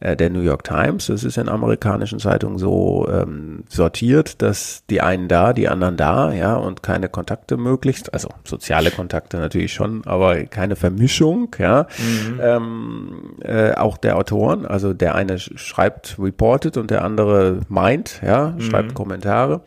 äh, der New York Times. Das ist in amerikanischen Zeitungen so ähm, sortiert, dass die einen da, die anderen da, ja, und keine Kontakte möglichst, also soziale Kontakte natürlich schon, aber keine Vermischung, ja. Mhm. Ähm, äh, auch der Autoren, also der eine schreibt, reportet und der andere meint, ja, schreibt mhm. Kommentare.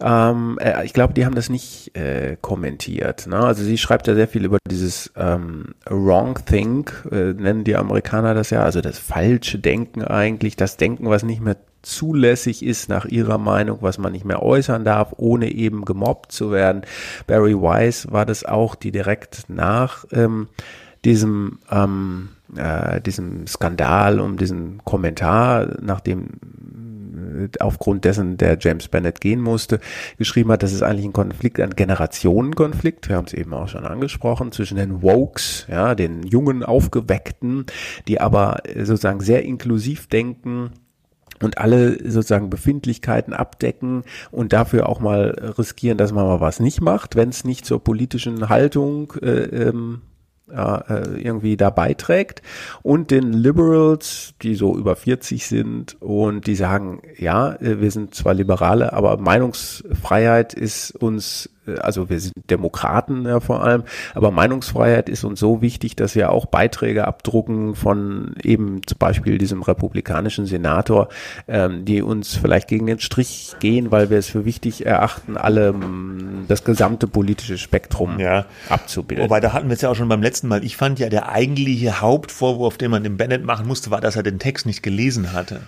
Ähm, äh, ich glaube, die haben das nicht äh, kommentiert. Ne? Also sie schreibt ja sehr viel über dieses ähm, Wrong Think, äh, nennen die Amerikaner das ja, also das falsche Denken eigentlich, das Denken, was nicht mehr zulässig ist nach ihrer Meinung, was man nicht mehr äußern darf, ohne eben gemobbt zu werden. Barry Weiss war das auch, die direkt nach ähm, diesem ähm, äh, diesem Skandal um diesen Kommentar, nachdem aufgrund dessen der James Bennett gehen musste, geschrieben hat, das ist eigentlich ein Konflikt, ein Generationenkonflikt, wir haben es eben auch schon angesprochen, zwischen den Wokes, ja, den jungen Aufgeweckten, die aber sozusagen sehr inklusiv denken, und alle sozusagen Befindlichkeiten abdecken und dafür auch mal riskieren, dass man mal was nicht macht, wenn es nicht zur politischen Haltung äh, ähm, äh, irgendwie da beiträgt. Und den Liberals, die so über 40 sind und die sagen, ja, äh, wir sind zwar Liberale, aber Meinungsfreiheit ist uns also wir sind Demokraten ja vor allem, aber Meinungsfreiheit ist uns so wichtig, dass wir auch Beiträge abdrucken von eben zum Beispiel diesem republikanischen Senator, ähm, die uns vielleicht gegen den Strich gehen, weil wir es für wichtig erachten, alle das gesamte politische Spektrum ja. abzubilden. Wobei, da hatten wir es ja auch schon beim letzten Mal. Ich fand ja, der eigentliche Hauptvorwurf, den man dem Bennett machen musste, war, dass er den Text nicht gelesen hatte.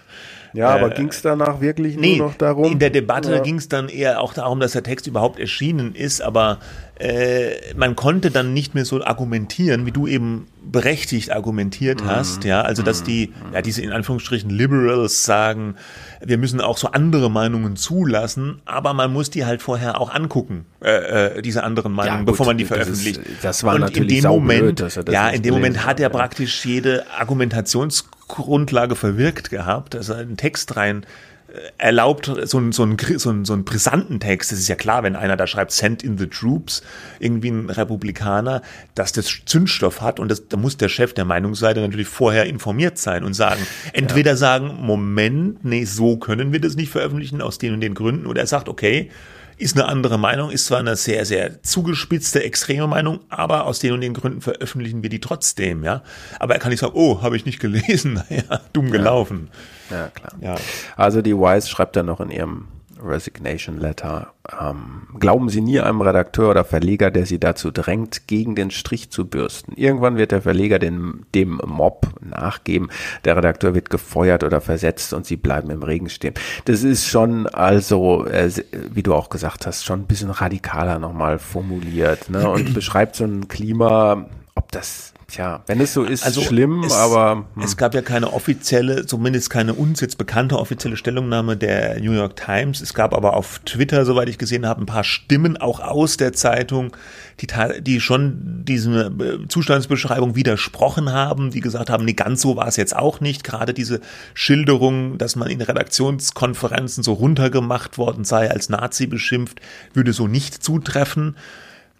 Ja, aber äh, ging es danach wirklich nee, nur noch darum? In der Debatte ja. ging es dann eher auch darum, dass der Text überhaupt erschienen ist, aber äh, man konnte dann nicht mehr so argumentieren, wie du eben berechtigt argumentiert mhm. hast, ja, also dass mhm. die, ja, diese in Anführungsstrichen Liberals sagen, wir müssen auch so andere Meinungen zulassen, aber man muss die halt vorher auch angucken, äh, äh, diese anderen Meinungen, ja, gut, bevor man die veröffentlicht. Das, ist, das war Und natürlich in dem Moment, blöd, ja, in dem Moment hat er praktisch jede Argumentations Grundlage verwirkt gehabt, er einen Text rein äh, erlaubt, so einen, so, einen, so, einen, so einen brisanten Text, das ist ja klar, wenn einer da schreibt, send in the troops, irgendwie ein Republikaner, dass das Zündstoff hat und das, da muss der Chef der Meinungsseite natürlich vorher informiert sein und sagen, entweder ja. sagen, Moment, nee, so können wir das nicht veröffentlichen, aus den und den Gründen, oder er sagt, okay, ist eine andere Meinung, ist zwar eine sehr, sehr zugespitzte, extreme Meinung, aber aus den und den Gründen veröffentlichen wir die trotzdem, ja. Aber er kann nicht sagen, oh, habe ich nicht gelesen, ja, dumm gelaufen. Ja, ja klar. Ja. Also die Wise schreibt dann noch in ihrem Resignation Letter. Ähm, glauben Sie nie einem Redakteur oder Verleger, der Sie dazu drängt, gegen den Strich zu bürsten. Irgendwann wird der Verleger den, dem Mob nachgeben. Der Redakteur wird gefeuert oder versetzt und Sie bleiben im Regen stehen. Das ist schon also, äh, wie du auch gesagt hast, schon ein bisschen radikaler nochmal formuliert ne? und beschreibt so ein Klima, ob das Tja, wenn es so ist, also schlimm, es, aber. Hm. Es gab ja keine offizielle, zumindest keine uns jetzt bekannte offizielle Stellungnahme der New York Times. Es gab aber auf Twitter, soweit ich gesehen habe, ein paar Stimmen auch aus der Zeitung, die, die schon diese äh, Zustandsbeschreibung widersprochen haben, die gesagt haben, nee, ganz so war es jetzt auch nicht. Gerade diese Schilderung, dass man in Redaktionskonferenzen so runtergemacht worden sei, als Nazi beschimpft, würde so nicht zutreffen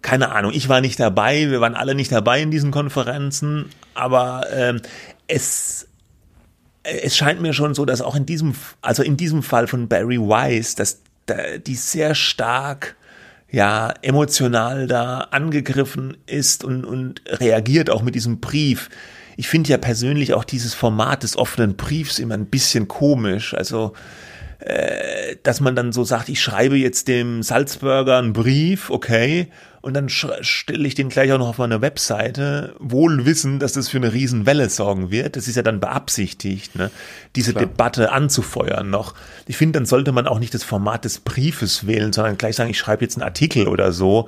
keine Ahnung, ich war nicht dabei, wir waren alle nicht dabei in diesen Konferenzen, aber ähm, es, es scheint mir schon so, dass auch in diesem, also in diesem Fall von Barry Weiss, dass die sehr stark ja emotional da angegriffen ist und, und reagiert auch mit diesem Brief ich finde ja persönlich auch dieses Format des offenen Briefs immer ein bisschen komisch. Also äh, dass man dann so sagt, ich schreibe jetzt dem Salzburger einen Brief, okay, und dann stelle ich den gleich auch noch auf meine Webseite, wohl wissen, dass das für eine Riesenwelle sorgen wird. Das ist ja dann beabsichtigt, ne? diese Klar. Debatte anzufeuern noch. Ich finde, dann sollte man auch nicht das Format des Briefes wählen, sondern gleich sagen, ich schreibe jetzt einen Artikel oder so,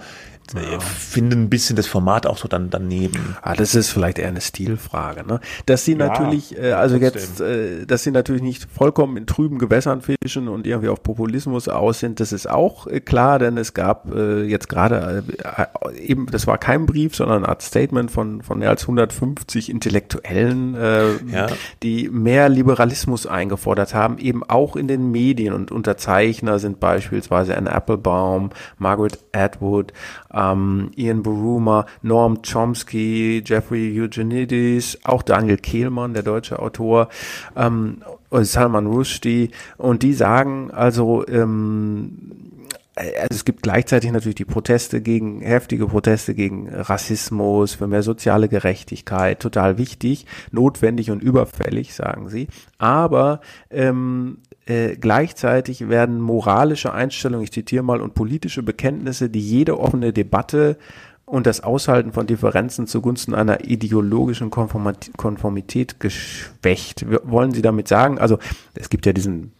ja. finde ein bisschen das Format auch so dann daneben. Ah, das ist vielleicht eher eine Stilfrage, ne? Dass sie ja, natürlich, äh, also trotzdem. jetzt, äh, dass sie natürlich nicht vollkommen in trüben Gewässern fischen und irgendwie auf Populismus aus sind, das ist auch äh, klar, denn es gab äh, jetzt gerade äh, eben, das war kein Brief, sondern eine Art Statement von von mehr als 150 Intellektuellen, äh, ja. die mehr Liberalismus eingefordert haben, eben auch in den Medien und Unterzeichner sind beispielsweise Anne Applebaum, Margaret Atwood, ähm, Ian Buruma, Norm Chomsky, Jeffrey Eugenides, auch Daniel Kehlmann, der deutsche Autor, ähm, Salman Rushdie und die sagen also, ähm, also es gibt gleichzeitig natürlich die Proteste gegen, heftige Proteste gegen Rassismus, für mehr soziale Gerechtigkeit, total wichtig, notwendig und überfällig, sagen sie. Aber ähm, äh, gleichzeitig werden moralische Einstellungen, ich zitiere mal, und politische Bekenntnisse, die jede offene Debatte und das Aushalten von Differenzen zugunsten einer ideologischen Konformität geschwächt. Wollen Sie damit sagen, also es gibt ja diesen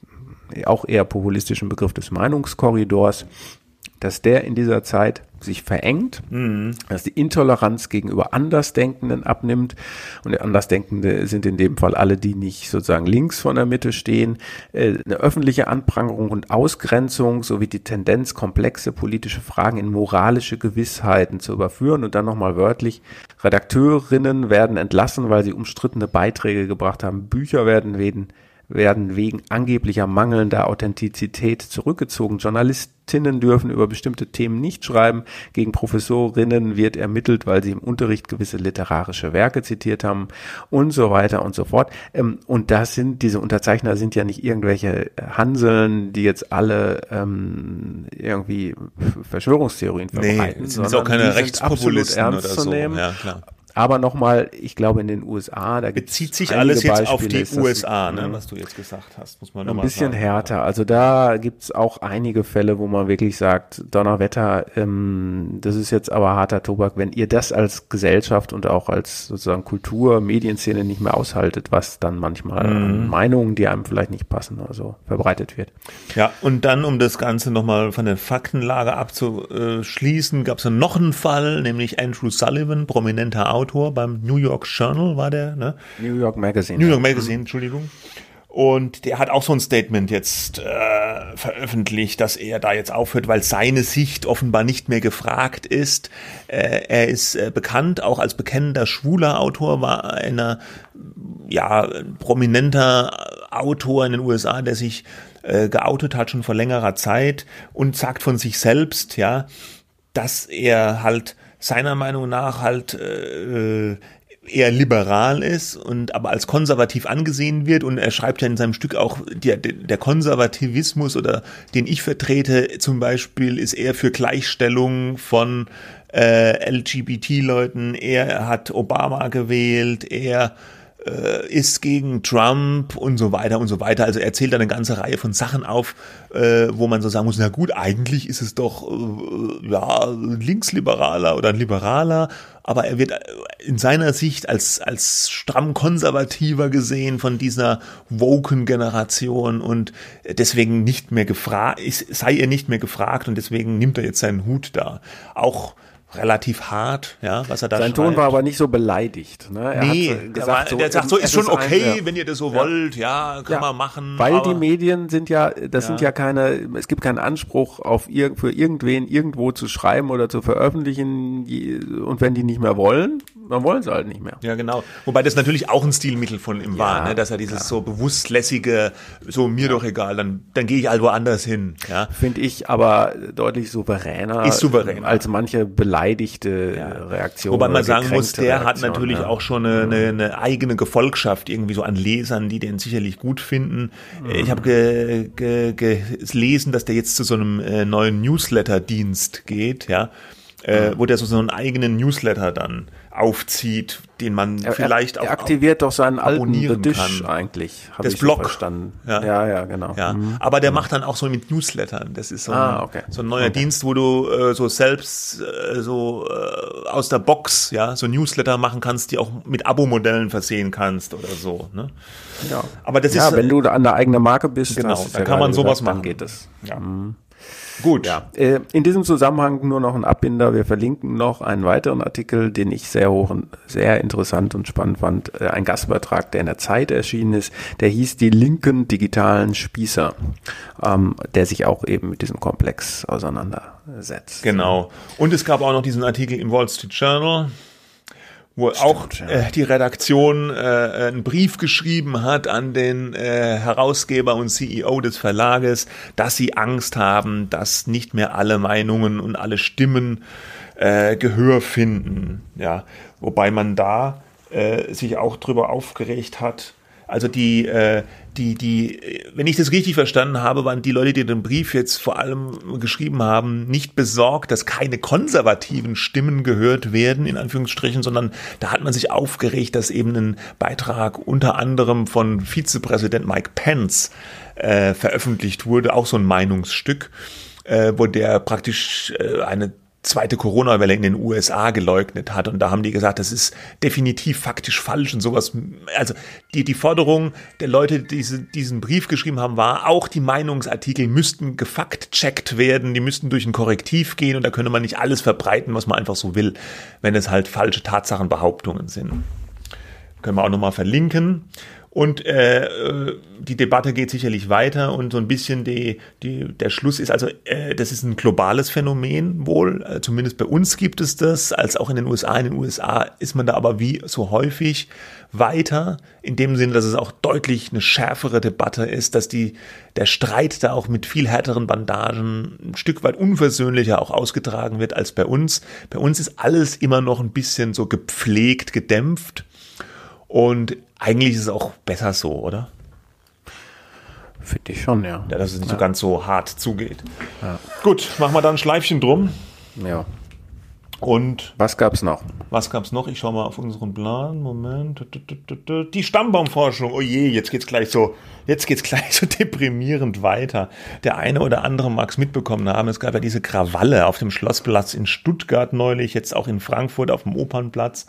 auch eher populistischen Begriff des Meinungskorridors, dass der in dieser Zeit sich verengt, mhm. dass die Intoleranz gegenüber Andersdenkenden abnimmt. Und Andersdenkende sind in dem Fall alle, die nicht sozusagen links von der Mitte stehen. Äh, eine öffentliche Anprangerung und Ausgrenzung sowie die Tendenz, komplexe politische Fragen in moralische Gewissheiten zu überführen. Und dann nochmal wörtlich, Redakteurinnen werden entlassen, weil sie umstrittene Beiträge gebracht haben. Bücher werden wegen werden wegen angeblicher mangelnder Authentizität zurückgezogen. Journalistinnen dürfen über bestimmte Themen nicht schreiben. Gegen Professorinnen wird ermittelt, weil sie im Unterricht gewisse literarische Werke zitiert haben und so weiter und so fort. Ähm, und das sind, diese Unterzeichner sind ja nicht irgendwelche Hanseln, die jetzt alle ähm, irgendwie Verschwörungstheorien verbreiten. Nee, sind sondern auch keine Rechtspopulisten oder so. Ja, klar. Aber nochmal, ich glaube in den USA, da bezieht sich alles jetzt Beispiele, auf die USA, ne, was du jetzt gesagt hast, muss man nochmal Ein bisschen sagen. härter. Also da gibt's auch einige Fälle, wo man wirklich sagt, Donnerwetter, ähm, das ist jetzt aber harter Tobak, wenn ihr das als Gesellschaft und auch als sozusagen Kultur, Medienszene nicht mehr aushaltet, was dann manchmal mhm. Meinungen, die einem vielleicht nicht passen oder so, verbreitet wird. Ja, und dann, um das Ganze nochmal von der Faktenlage abzuschließen, gab's dann noch einen Fall, nämlich Andrew Sullivan, prominenter Autor, Autor beim New York Journal war der, ne? New York Magazine. New York Magazine, mhm. Entschuldigung. Und der hat auch so ein Statement jetzt äh, veröffentlicht, dass er da jetzt aufhört, weil seine Sicht offenbar nicht mehr gefragt ist. Äh, er ist äh, bekannt, auch als bekennender schwuler Autor, war einer ja prominenter Autor in den USA, der sich äh, geoutet hat schon vor längerer Zeit und sagt von sich selbst, ja, dass er halt seiner Meinung nach halt äh, eher liberal ist und aber als konservativ angesehen wird. Und er schreibt ja in seinem Stück auch der, der Konservativismus oder den ich vertrete zum Beispiel ist eher für Gleichstellung von äh, LGBT-Leuten er hat Obama gewählt er äh, ist gegen Trump und so weiter und so weiter. Also er zählt da eine ganze Reihe von Sachen auf, äh, wo man so sagen muss, na gut, eigentlich ist es doch äh, ja linksliberaler oder ein liberaler, aber er wird in seiner Sicht als als stramm konservativer gesehen von dieser woken Generation und deswegen nicht mehr gefragt, sei er nicht mehr gefragt und deswegen nimmt er jetzt seinen Hut da. Auch relativ hart, ja, was er da Sein schreibt. Ton war aber nicht so beleidigt. Ne? Er nee, hat gesagt, so, der sagt so, ist schon okay, ein, wenn ihr das so ja. wollt, ja, kann ja, man machen. Weil die Medien sind ja, das ja. sind ja keine, es gibt keinen Anspruch auf ir für irgendwen irgendwo zu schreiben oder zu veröffentlichen und wenn die nicht mehr wollen, dann wollen sie halt nicht mehr. Ja, genau. Wobei das natürlich auch ein Stilmittel von ihm war, ne? dass er dieses klar. so bewusstlässige, so mir doch egal, dann, dann gehe ich halt woanders hin. Ja? Finde ich aber deutlich souveräner, ist souveräner. als manche beleidigte ja. Reaktion. Wobei man sagen muss, der Reaktion, hat natürlich ja. auch schon eine, eine, eine, eigene Gefolgschaft irgendwie so an Lesern, die den sicherlich gut finden. Mhm. Ich habe ge, ge, gelesen, dass der jetzt zu so einem äh, neuen Newsletter-Dienst geht, ja äh, wo der so, so einen eigenen Newsletter dann aufzieht, den man er, vielleicht er, er auch aktiviert doch seinen alten Dish eigentlich. Das Blog. So verstanden. Ja. ja, ja, genau. Ja. Mhm. Aber der mhm. macht dann auch so mit Newslettern. Das ist so ein, ah, okay. so ein neuer okay. Dienst, wo du äh, so selbst äh, so äh, aus der Box ja so Newsletter machen kannst, die auch mit Abo-Modellen versehen kannst oder so. Ne? Ja. Aber das ja, ist wenn du an der eigenen Marke bist, genau, dann kann man sowas machen. Dann geht es. Ja. Mhm. Gut. Ja. Äh, in diesem Zusammenhang nur noch ein Abbinder. Wir verlinken noch einen weiteren Artikel, den ich sehr hoch und sehr interessant und spannend fand. Äh, ein Gastbeitrag, der in der Zeit erschienen ist. Der hieß die linken digitalen Spießer, ähm, der sich auch eben mit diesem Komplex auseinandersetzt. Genau. Und es gab auch noch diesen Artikel im Wall Street Journal wo Stimmt, auch äh, die Redaktion äh, einen Brief geschrieben hat an den äh, Herausgeber und CEO des Verlages, dass sie Angst haben, dass nicht mehr alle Meinungen und alle Stimmen äh, Gehör finden. Ja, wobei man da äh, sich auch drüber aufgeregt hat. Also die, äh, die, die, wenn ich das richtig verstanden habe, waren die Leute, die den Brief jetzt vor allem geschrieben haben, nicht besorgt, dass keine konservativen Stimmen gehört werden, in Anführungsstrichen, sondern da hat man sich aufgeregt, dass eben ein Beitrag unter anderem von Vizepräsident Mike Pence äh, veröffentlicht wurde, auch so ein Meinungsstück, äh, wo der praktisch äh, eine zweite Corona-Welle in den USA geleugnet hat. Und da haben die gesagt, das ist definitiv faktisch falsch und sowas. Also die, die Forderung der Leute, die diese, diesen Brief geschrieben haben, war, auch die Meinungsartikel müssten gefakt-checkt werden, die müssten durch ein Korrektiv gehen und da könne man nicht alles verbreiten, was man einfach so will, wenn es halt falsche Tatsachenbehauptungen sind. Können wir auch nochmal verlinken. Und äh, äh, die Debatte geht sicherlich weiter und so ein bisschen die, die, der Schluss ist also, äh, das ist ein globales Phänomen wohl. Äh, zumindest bei uns gibt es das, als auch in den USA. In den USA ist man da aber wie so häufig weiter, in dem Sinne, dass es auch deutlich eine schärfere Debatte ist, dass die, der Streit da auch mit viel härteren Bandagen ein Stück weit unversöhnlicher auch ausgetragen wird als bei uns. Bei uns ist alles immer noch ein bisschen so gepflegt, gedämpft. Und eigentlich ist es auch besser so, oder? Finde ich schon, ja. Ja, dass es nicht ja. so ganz so hart zugeht. Ja. Gut, machen wir dann ein Schleifchen drum. Ja. Und was gab's noch? Was gab's noch? Ich schaue mal auf unseren Plan. Moment. Die Stammbaumforschung. Oh je, jetzt geht's gleich so, jetzt geht's gleich so deprimierend weiter. Der eine oder andere mag es mitbekommen haben. Es gab ja diese Krawalle auf dem Schlossplatz in Stuttgart neulich, jetzt auch in Frankfurt auf dem Opernplatz.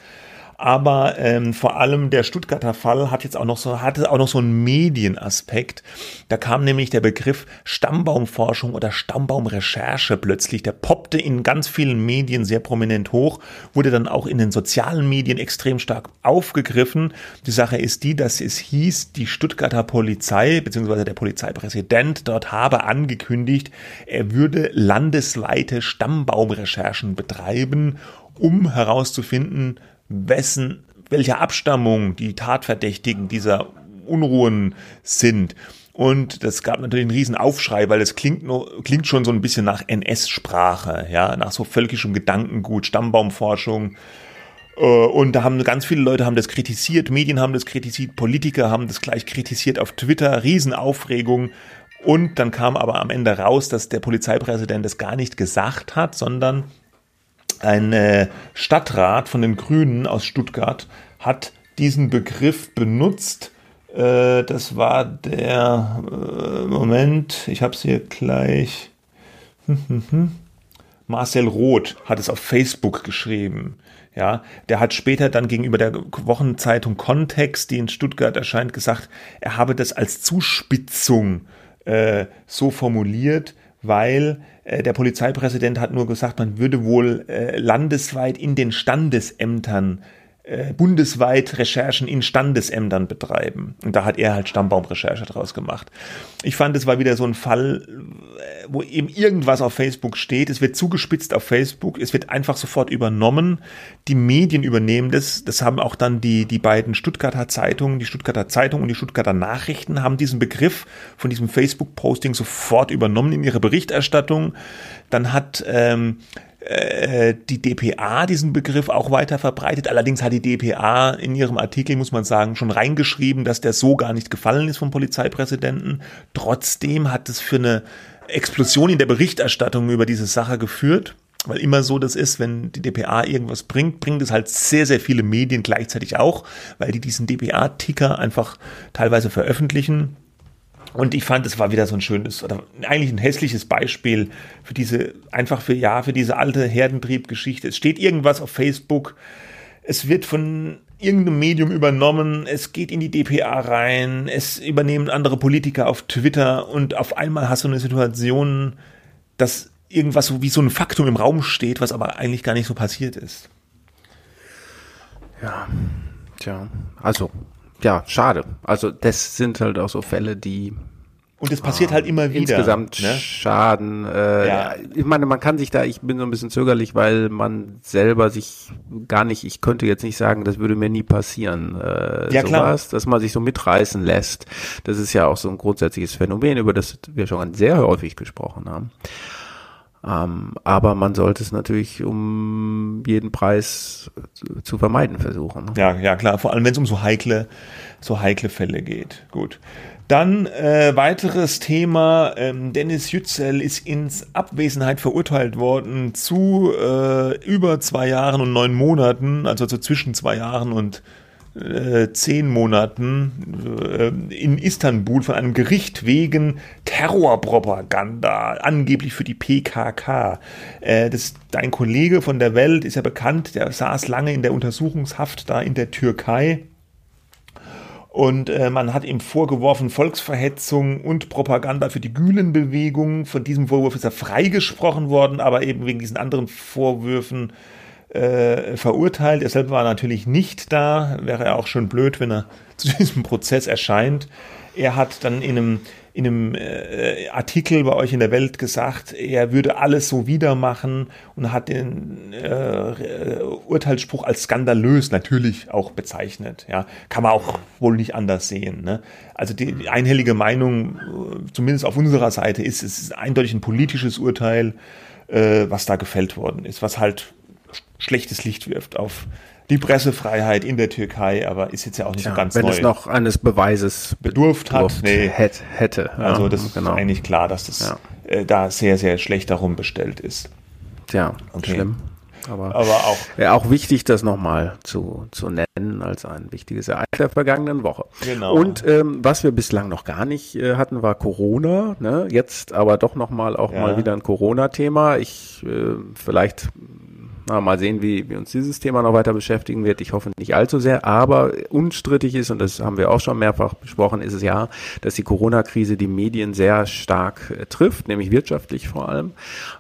Aber ähm, vor allem der Stuttgarter Fall hat jetzt auch noch so, hatte auch noch so einen Medienaspekt. Da kam nämlich der Begriff Stammbaumforschung oder Stammbaumrecherche plötzlich. Der poppte in ganz vielen Medien sehr prominent hoch, wurde dann auch in den sozialen Medien extrem stark aufgegriffen. Die Sache ist die, dass es hieß, die Stuttgarter Polizei bzw. der Polizeipräsident dort habe angekündigt, er würde landesweite Stammbaumrecherchen betreiben, um herauszufinden, wessen, welcher Abstammung die Tatverdächtigen dieser Unruhen sind. Und das gab natürlich einen riesen Aufschrei, weil es klingt, nur, klingt schon so ein bisschen nach NS-Sprache, ja, nach so völkischem Gedankengut, Stammbaumforschung. Äh, und da haben ganz viele Leute haben das kritisiert, Medien haben das kritisiert, Politiker haben das gleich kritisiert auf Twitter, Riesenaufregung. Und dann kam aber am Ende raus, dass der Polizeipräsident das gar nicht gesagt hat, sondern ein äh, Stadtrat von den Grünen aus Stuttgart hat diesen Begriff benutzt. Äh, das war der äh, Moment, ich habe es hier gleich. Marcel Roth hat es auf Facebook geschrieben. Ja, der hat später dann gegenüber der Wochenzeitung Kontext, die in Stuttgart erscheint, gesagt, er habe das als Zuspitzung äh, so formuliert, weil der Polizeipräsident hat nur gesagt, man würde wohl äh, landesweit in den Standesämtern äh, bundesweit Recherchen in Standesämtern betreiben. Und da hat er halt Stammbaumrecherche draus gemacht. Ich fand, es war wieder so ein Fall, äh, wo eben irgendwas auf Facebook steht. Es wird zugespitzt auf Facebook. Es wird einfach sofort übernommen. Die Medien übernehmen das. Das haben auch dann die, die beiden Stuttgarter Zeitungen, die Stuttgarter Zeitung und die Stuttgarter Nachrichten haben diesen Begriff von diesem Facebook-Posting sofort übernommen in ihre Berichterstattung. Dann hat, ähm, äh, die DPA diesen Begriff auch weiter verbreitet. Allerdings hat die DPA in ihrem Artikel, muss man sagen, schon reingeschrieben, dass der so gar nicht gefallen ist vom Polizeipräsidenten. Trotzdem hat es für eine Explosion in der Berichterstattung über diese Sache geführt. weil immer so das ist, wenn die DPA irgendwas bringt, bringt es halt sehr, sehr viele Medien gleichzeitig auch, weil die diesen DPA-Ticker einfach teilweise veröffentlichen. Und ich fand, es war wieder so ein schönes oder eigentlich ein hässliches Beispiel für diese, einfach für, ja, für diese alte Herdentrieb-Geschichte. Es steht irgendwas auf Facebook, es wird von irgendeinem Medium übernommen, es geht in die DPA rein, es übernehmen andere Politiker auf Twitter. Und auf einmal hast du eine Situation, dass irgendwas so wie so ein Faktum im Raum steht, was aber eigentlich gar nicht so passiert ist. Ja, tja, also, ja, schade. Also, das sind halt auch so Fälle, die und es passiert ah, halt immer wieder. Insgesamt ne? Schaden. Äh, ja. Ich meine, man kann sich da, ich bin so ein bisschen zögerlich, weil man selber sich gar nicht, ich könnte jetzt nicht sagen, das würde mir nie passieren. Äh, ja, sowas, klar. Dass man sich so mitreißen lässt. Das ist ja auch so ein grundsätzliches Phänomen, über das wir schon sehr häufig gesprochen haben. Ähm, aber man sollte es natürlich um jeden Preis zu, zu vermeiden versuchen. Ne? Ja, ja, klar. Vor allem, wenn es um so heikle, so heikle Fälle geht. Gut. Dann äh, weiteres Thema. Ähm, Dennis Yücel ist ins Abwesenheit verurteilt worden zu äh, über zwei Jahren und neun Monaten, also so zwischen zwei Jahren und äh, zehn Monaten äh, in Istanbul von einem Gericht wegen Terrorpropaganda, angeblich für die PKK. Äh, das, dein Kollege von der Welt ist ja bekannt, der saß lange in der Untersuchungshaft da in der Türkei. Und äh, man hat ihm vorgeworfen, Volksverhetzung und Propaganda für die Gülenbewegung. Von diesem Vorwurf ist er freigesprochen worden, aber eben wegen diesen anderen Vorwürfen äh, verurteilt. Er selber war natürlich nicht da. Wäre ja auch schon blöd, wenn er zu diesem Prozess erscheint. Er hat dann in einem, in einem äh, Artikel bei euch in der Welt gesagt, er würde alles so wieder machen und hat den äh, Urteilsspruch als skandalös natürlich auch bezeichnet. Ja, kann man auch wohl nicht anders sehen. Ne? Also die, die einhellige Meinung, äh, zumindest auf unserer Seite, ist, es ist eindeutig ein politisches Urteil, äh, was da gefällt worden ist, was halt schlechtes Licht wirft auf die Pressefreiheit in der Türkei, aber ist jetzt ja auch nicht ja, so ganz wenn neu. Wenn es noch eines Beweises bedurft hat, nee, hätte, hätte. Also das ist genau. eigentlich klar, dass das ja. äh, da sehr, sehr schlecht darum bestellt ist. Tja, okay. schlimm. Aber, aber auch, ja, auch wichtig, das nochmal zu, zu nennen als ein wichtiges Ereignis der vergangenen Woche. Genau. Und ähm, was wir bislang noch gar nicht äh, hatten, war Corona. Ne? Jetzt aber doch nochmal auch ja. mal wieder ein Corona-Thema. Ich äh, vielleicht na, mal sehen, wie, wie uns dieses Thema noch weiter beschäftigen wird. Ich hoffe nicht allzu sehr, aber unstrittig ist, und das haben wir auch schon mehrfach besprochen, ist es ja, dass die Corona-Krise die Medien sehr stark äh, trifft, nämlich wirtschaftlich vor allem.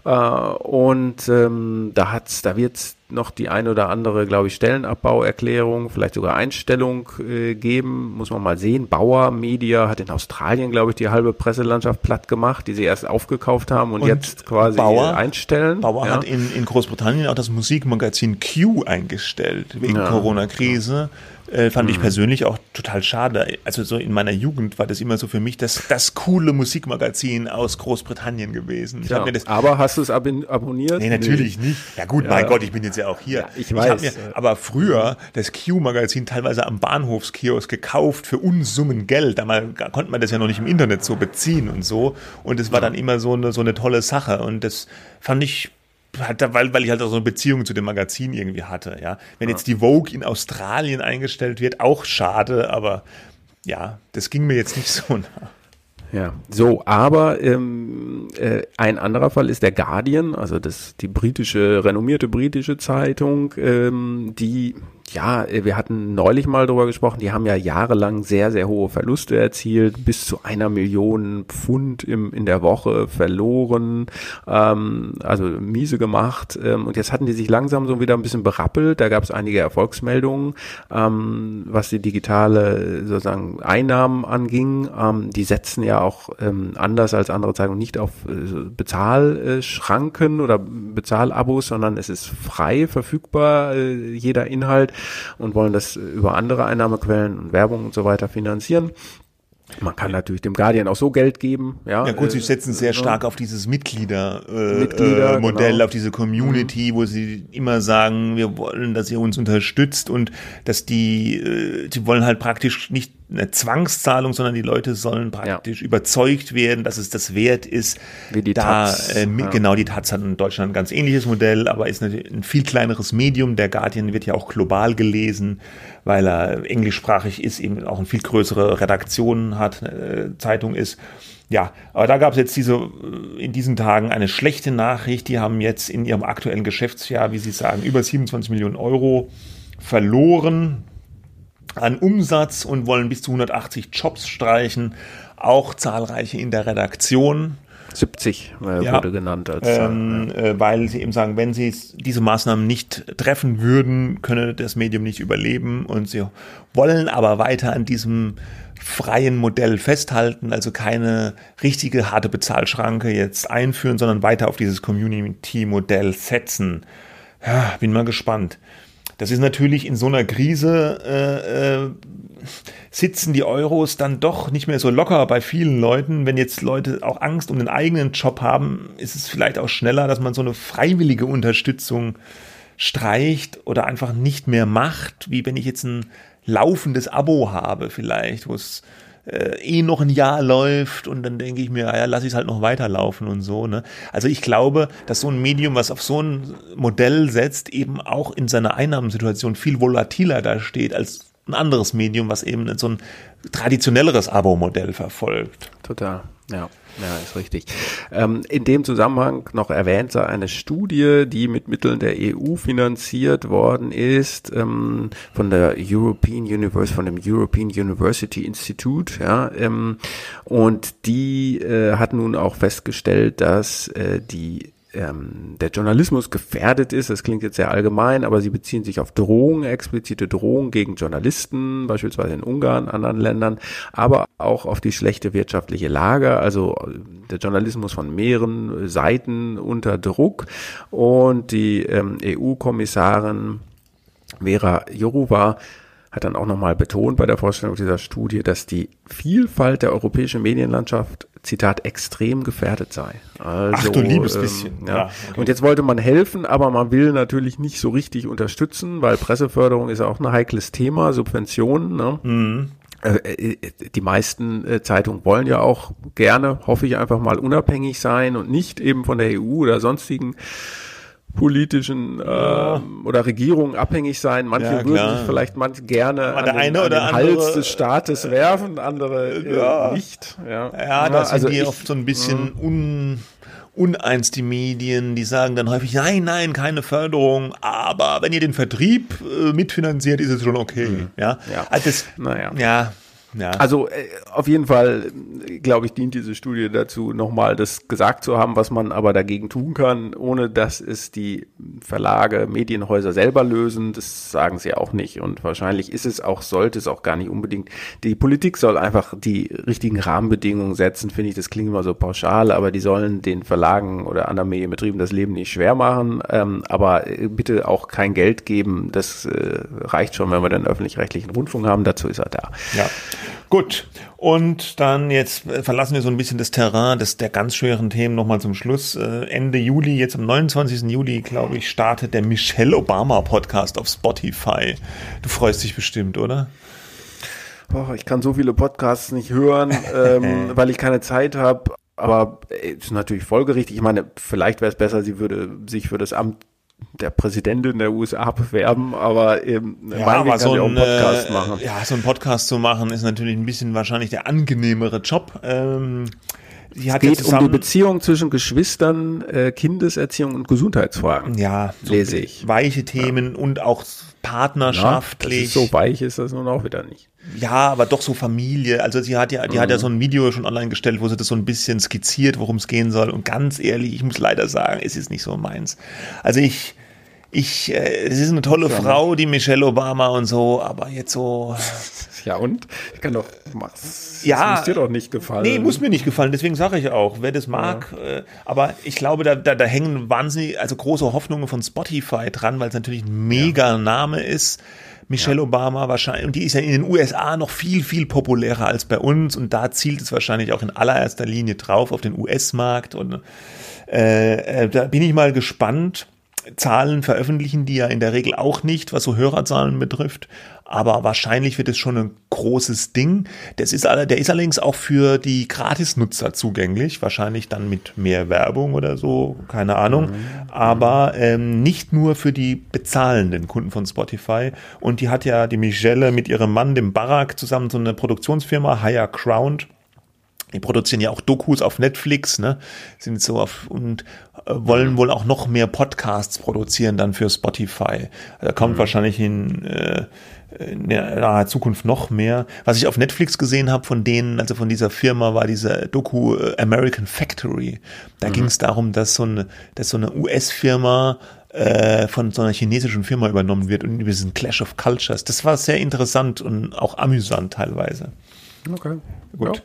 Äh, und ähm, da hat's, da wird's noch die ein oder andere, glaube ich, Stellenabbauerklärung, vielleicht sogar Einstellung äh, geben. Muss man mal sehen. Bauer Media hat in Australien, glaube ich, die halbe Presselandschaft platt gemacht, die sie erst aufgekauft haben und, und jetzt quasi Bauer, einstellen. Bauer ja. hat in, in Großbritannien auch das Musikmagazin Q eingestellt wegen ja. Corona-Krise. Äh, fand mhm. ich persönlich auch total schade. Also so in meiner Jugend war das immer so für mich das, das coole Musikmagazin aus Großbritannien gewesen. Ja, aber hast du es ab abonniert? Nee, natürlich nee. nicht. Ja gut, ja. mein Gott, ich bin jetzt ja auch hier. Ja, ich, ich weiß. Mir, aber früher das Q-Magazin teilweise am Bahnhofskiosk gekauft für Unsummen Geld. Damals konnte man das ja noch nicht im Internet so beziehen und so. Und es war dann immer so eine, so eine tolle Sache. Und das fand ich weil, weil ich halt auch so eine Beziehung zu dem Magazin irgendwie hatte, ja. Wenn ja. jetzt die Vogue in Australien eingestellt wird, auch schade, aber ja, das ging mir jetzt nicht so nah. Ja, so, aber ähm, äh, ein anderer Fall ist der Guardian, also das die britische, renommierte britische Zeitung, ähm, die ja, wir hatten neulich mal drüber gesprochen, die haben ja jahrelang sehr, sehr hohe Verluste erzielt, bis zu einer Million Pfund im, in der Woche verloren, ähm, also miese gemacht. Ähm, und jetzt hatten die sich langsam so wieder ein bisschen berappelt. Da gab es einige Erfolgsmeldungen, ähm, was die digitale sozusagen Einnahmen anging. Ähm, die setzen ja auch ähm, anders als andere Zeitungen nicht auf äh, Bezahlschranken oder Bezahlabos, sondern es ist frei verfügbar, äh, jeder Inhalt und wollen das über andere Einnahmequellen und Werbung und so weiter finanzieren. Man kann natürlich dem Guardian auch so Geld geben. Ja, ja gut, sie äh, setzen sehr stark auf dieses Mitgliedermodell, äh, Mitglieder, äh, Modell, genau. auf diese Community, mhm. wo sie immer sagen, wir wollen, dass ihr uns unterstützt und dass die, äh, sie wollen halt praktisch nicht eine Zwangszahlung, sondern die Leute sollen praktisch ja. überzeugt werden, dass es das wert ist. Wie die da, Taz. Äh, ja. Genau, die Taz hat in Deutschland ein ganz ähnliches Modell, aber ist natürlich ein viel kleineres Medium. Der Guardian wird ja auch global gelesen, weil er englischsprachig ist, eben auch eine viel größere Redaktion hat, äh, Zeitung ist. Ja, aber da gab es jetzt diese äh, in diesen Tagen eine schlechte Nachricht. Die haben jetzt in ihrem aktuellen Geschäftsjahr, wie Sie sagen, über 27 Millionen Euro verloren an Umsatz und wollen bis zu 180 Jobs streichen, auch zahlreiche in der Redaktion. 70 äh, ja, wurde genannt als ähm, äh, weil sie eben sagen, wenn sie diese Maßnahmen nicht treffen würden, könne das Medium nicht überleben und sie wollen aber weiter an diesem freien Modell festhalten, also keine richtige harte Bezahlschranke jetzt einführen, sondern weiter auf dieses Community-Modell setzen. Ja, bin mal gespannt. Das ist natürlich in so einer Krise äh, äh, sitzen die Euros dann doch nicht mehr so locker bei vielen Leuten. Wenn jetzt Leute auch Angst um den eigenen Job haben, ist es vielleicht auch schneller, dass man so eine freiwillige Unterstützung streicht oder einfach nicht mehr macht, wie wenn ich jetzt ein laufendes Abo habe vielleicht, wo es äh, eh noch ein Jahr läuft und dann denke ich mir, ja, lass ich es halt noch weiterlaufen und so. Ne? Also ich glaube, dass so ein Medium, was auf so ein Modell setzt, eben auch in seiner Einnahmensituation viel volatiler da steht als ein anderes Medium, was eben so ein traditionelleres Abo-Modell verfolgt. Total, ja. Ja, ist richtig. Ähm, in dem Zusammenhang noch erwähnt sei eine Studie, die mit Mitteln der EU finanziert worden ist, ähm, von der European University, von dem European University Institute, ja, ähm, und die äh, hat nun auch festgestellt, dass äh, die ähm, der Journalismus gefährdet ist. Das klingt jetzt sehr allgemein, aber sie beziehen sich auf Drohungen, explizite Drohungen gegen Journalisten, beispielsweise in Ungarn, anderen Ländern, aber auch auf die schlechte wirtschaftliche Lage, also der Journalismus von mehreren Seiten unter Druck und die ähm, EU-Kommissarin Vera Jourova hat dann auch nochmal betont bei der Vorstellung dieser Studie, dass die Vielfalt der europäischen Medienlandschaft, Zitat, extrem gefährdet sei. Also, Ach du liebes ähm, bisschen. Ja. ja okay. Und jetzt wollte man helfen, aber man will natürlich nicht so richtig unterstützen, weil Presseförderung ist auch ein heikles Thema, Subventionen. Ne? Mhm. Äh, äh, die meisten äh, Zeitungen wollen ja auch gerne, hoffe ich, einfach mal unabhängig sein und nicht eben von der EU oder sonstigen politischen ja. ähm, oder Regierungen abhängig sein. Manche ja, würden sich vielleicht manch gerne an, den, an den Hals des Staates werfen, andere äh, ja. nicht. Ja, ja da sind also die ich, oft so ein bisschen mhm. un, uneins, die Medien. Die sagen dann häufig, nein, nein, keine Förderung, aber wenn ihr den Vertrieb äh, mitfinanziert, ist es schon okay. Mhm. Ja, ja. Also das, naja. ja ja. Also äh, auf jeden Fall, glaube ich, dient diese Studie dazu, nochmal das gesagt zu haben, was man aber dagegen tun kann, ohne dass es die Verlage, Medienhäuser selber lösen. Das sagen sie auch nicht. Und wahrscheinlich ist es auch, sollte es auch gar nicht unbedingt. Die Politik soll einfach die richtigen Rahmenbedingungen setzen, finde ich. Das klingt immer so pauschal, aber die sollen den Verlagen oder anderen Medienbetrieben das Leben nicht schwer machen. Ähm, aber äh, bitte auch kein Geld geben. Das äh, reicht schon, wenn wir den öffentlich-rechtlichen Rundfunk haben. Dazu ist er da. Ja. Gut, und dann jetzt verlassen wir so ein bisschen das Terrain des, der ganz schweren Themen nochmal zum Schluss. Äh, Ende Juli, jetzt am 29. Juli, glaube ich, startet der Michelle Obama Podcast auf Spotify. Du freust dich bestimmt, oder? Oh, ich kann so viele Podcasts nicht hören, ähm, weil ich keine Zeit habe. Aber äh, ist natürlich folgerichtig. Ich meine, vielleicht wäre es besser, sie würde sich für das Amt der Präsidentin der USA bewerben, aber eben ja, aber so ein, Podcast äh, machen. Ja, so ein Podcast zu machen ist natürlich ein bisschen wahrscheinlich der angenehmere Job. Ähm, es geht um die Beziehung zwischen Geschwistern, äh, Kindeserziehung und Gesundheitsfragen. Ja, so lese ich. Weiche Themen ja. und auch partnerschaftlich. Ja, so weich ist das nun auch wieder nicht. Ja, aber doch so Familie. Also sie hat ja, die mhm. hat ja mhm. so ein Video schon online gestellt, wo sie das so ein bisschen skizziert, worum es gehen soll. Und ganz ehrlich, ich muss leider sagen, es ist nicht so meins. Also ich, ich, äh, es ist eine tolle ja, Frau, die Michelle Obama und so, aber jetzt so. Ja und? Ich kann doch, das ja, muss dir doch nicht gefallen. Nee, muss mir nicht gefallen, deswegen sage ich auch, wer das mag. Ja. Äh, aber ich glaube, da, da, da hängen wahnsinnig, also große Hoffnungen von Spotify dran, weil es natürlich ein mega ja. Name ist. Michelle ja. Obama wahrscheinlich, und die ist ja in den USA noch viel, viel populärer als bei uns und da zielt es wahrscheinlich auch in allererster Linie drauf auf den US-Markt und äh, äh, da bin ich mal gespannt. Zahlen veröffentlichen die ja in der Regel auch nicht, was so Hörerzahlen betrifft. Aber wahrscheinlich wird es schon ein großes Ding. Das ist, der ist allerdings auch für die Gratisnutzer zugänglich. Wahrscheinlich dann mit mehr Werbung oder so, keine Ahnung. Mhm. Aber ähm, nicht nur für die bezahlenden Kunden von Spotify. Und die hat ja die Michelle mit ihrem Mann, dem Barack, zusammen so eine Produktionsfirma, Higher Crowned die produzieren ja auch Dokus auf Netflix, ne? Sind so auf und äh, wollen wohl auch noch mehr Podcasts produzieren dann für Spotify. Da kommt mhm. wahrscheinlich in, äh, in der naher Zukunft noch mehr. Was ich auf Netflix gesehen habe von denen, also von dieser Firma, war diese Doku äh, American Factory. Da mhm. ging es darum, dass so eine, dass so eine US-Firma äh, von so einer chinesischen Firma übernommen wird und über diesen Clash of Cultures. Das war sehr interessant und auch amüsant teilweise. Okay. Gut. Ja.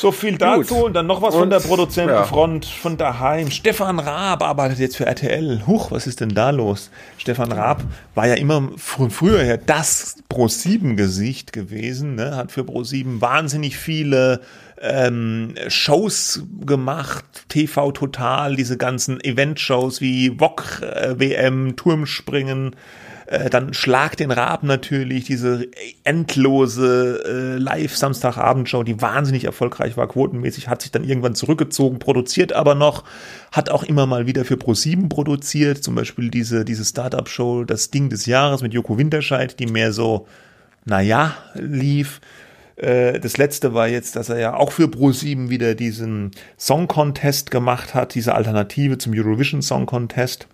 So viel dazu Gut. und dann noch was und, von der Produzentenfront ja. von daheim. Stefan Raab arbeitet jetzt für RTL. Huch, was ist denn da los? Stefan Raab war ja immer von früher her das Pro7-Gesicht gewesen, ne? hat für Pro7 wahnsinnig viele ähm, Shows gemacht, TV Total, diese ganzen Event-Shows wie Wok äh, WM, Turmspringen, äh, dann Schlag den Rab natürlich, diese endlose äh, Live-Samstagabendshow, die wahnsinnig erfolgreich war, quotenmäßig, hat sich dann irgendwann zurückgezogen, produziert aber noch, hat auch immer mal wieder für Pro7 produziert, zum Beispiel diese, diese Startup-Show, das Ding des Jahres mit Joko Winterscheid, die mehr so, naja, lief äh, das letzte war jetzt, dass er ja auch für Pro7 wieder diesen Song Contest gemacht hat, diese Alternative zum Eurovision Song Contest.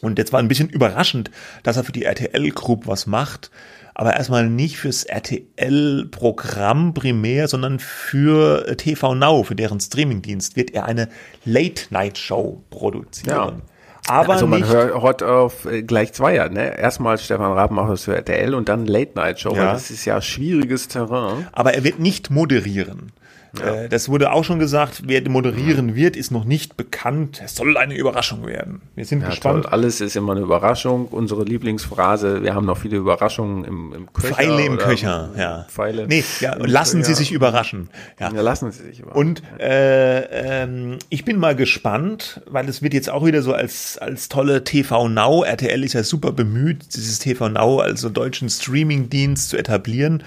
Und jetzt war ein bisschen überraschend, dass er für die RTL Group was macht, aber erstmal nicht fürs RTL-Programm primär, sondern für TV Now, für deren Streamingdienst, wird er eine Late-Night-Show produzieren. Ja. Aber also man nicht, hört auf äh, gleich zweier, ne? Erstmal Stefan Raab macht das für RTL und dann Late Night Show. Ja. Das ist ja schwieriges Terrain. Aber er wird nicht moderieren. Ja. Äh, das wurde auch schon gesagt, wer moderieren wird, ist noch nicht bekannt. Es soll eine Überraschung werden. Wir sind ja, gespannt. Toll. Alles ist immer eine Überraschung. Unsere Lieblingsphrase, wir haben noch viele Überraschungen im, im Köcher. Pfeile im Köcher, ja. Pfeile. Nee, ja, lassen Köcher. Sie sich überraschen. Ja. ja, lassen Sie sich überraschen. Und äh, ähm, ich bin mal gespannt, weil es wird jetzt auch wieder so als, als tolle TV Now, RTL ist ja super bemüht, dieses TV Now als so deutschen Streaming-Dienst zu etablieren.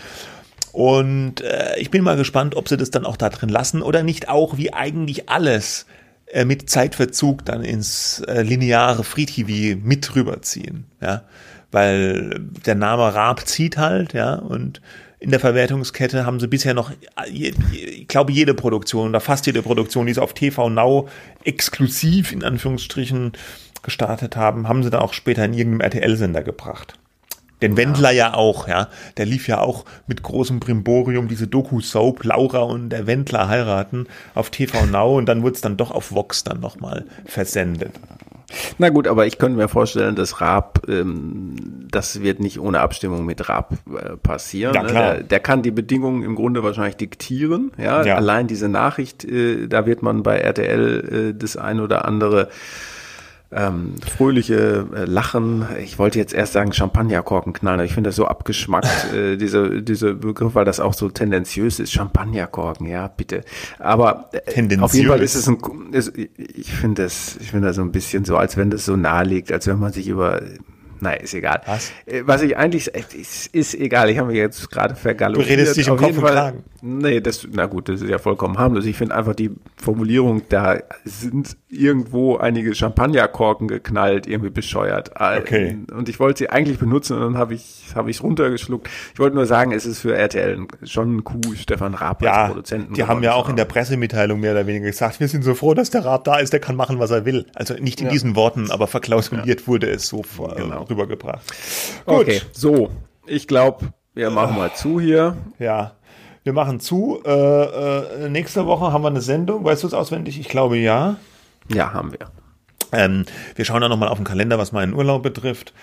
Und äh, ich bin mal gespannt, ob sie das dann auch da drin lassen oder nicht. Auch wie eigentlich alles äh, mit Zeitverzug dann ins äh, lineare Free TV mit rüberziehen, ja, weil der Name Raab zieht halt, ja, und in der Verwertungskette haben sie bisher noch, ich glaube, jede Produktion oder fast jede Produktion, die sie auf TV Now exklusiv in Anführungsstrichen gestartet haben, haben sie dann auch später in irgendeinem RTL-Sender gebracht. Den Wendler ja. auch, ja. Der lief ja auch mit großem Brimborium diese Doku-Soap Laura und der Wendler heiraten auf TV Now und dann wurde es dann doch auf Vox dann nochmal versendet. Na gut, aber ich könnte mir vorstellen, dass Raab, ähm, das wird nicht ohne Abstimmung mit Raab äh, passieren. Ja, ne? der, der, kann die Bedingungen im Grunde wahrscheinlich diktieren. Ja, ja. allein diese Nachricht, äh, da wird man bei RTL äh, das ein oder andere ähm, fröhliche äh, Lachen. Ich wollte jetzt erst sagen Champagnerkorken knallen. Ich finde das so abgeschmackt, äh, diese, diese Begriff, weil das auch so tendenziös ist. Champagnerkorken, ja, bitte. Aber äh, auf jeden Fall ist es ein, ist, ich finde das, ich finde das so ein bisschen so, als wenn das so nahe liegt, als wenn man sich über Nein, ist egal. Was? Äh, was ich eigentlich, ist, ist egal, ich habe mich jetzt gerade vergaloppiert. Du redest dich im Kopf und Kragen. Nee, das, na gut, das ist ja vollkommen harmlos. Ich finde einfach die Formulierung, da sind irgendwo einige Champagnerkorken geknallt, irgendwie bescheuert. Äh, okay. Und ich wollte sie eigentlich benutzen und dann habe ich habe ich runtergeschluckt. Ich wollte nur sagen, es ist für RTL schon ein Coup, Stefan Raab ja, als Produzenten. Die haben ja auch in der Pressemitteilung mehr oder weniger gesagt, wir sind so froh, dass der Raab da ist, der kann machen, was er will. Also nicht in ja. diesen Worten, aber verklausuliert ja. wurde es so genau. rübergebracht. Gut. Okay, so. Ich glaube, wir machen mal zu hier. Ja. Wir machen zu. Äh, äh, nächste Woche haben wir eine Sendung. Weißt du es auswendig? Ich glaube ja. Ja, haben wir. Ähm, wir schauen dann nochmal auf den Kalender, was meinen Urlaub betrifft.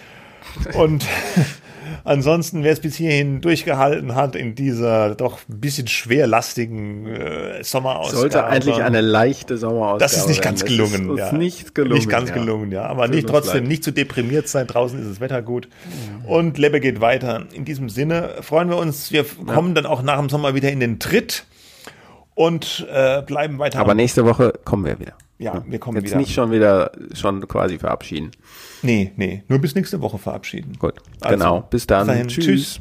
Und Ansonsten, wer es bis hierhin durchgehalten hat in dieser doch ein bisschen schwerlastigen äh, Sommerausgabe. Sollte eigentlich eine leichte Sommerausgabe Das ist nicht ganz gelungen. Ist ja. nicht gelungen. Nicht ganz ja. gelungen, ja. Aber nicht trotzdem leid. nicht zu deprimiert sein. Draußen ist das Wetter gut. Mhm. Und Lebbe geht weiter. In diesem Sinne freuen wir uns. Wir kommen ja. dann auch nach dem Sommer wieder in den Tritt und äh, bleiben weiter. Aber nächste Woche kommen wir wieder. Ja, wir kommen Jetzt wieder. nicht schon wieder, schon quasi verabschieden. Nee, nee, nur bis nächste Woche verabschieden. Gut, also, genau. Bis dann. Tschüss. Tschüss.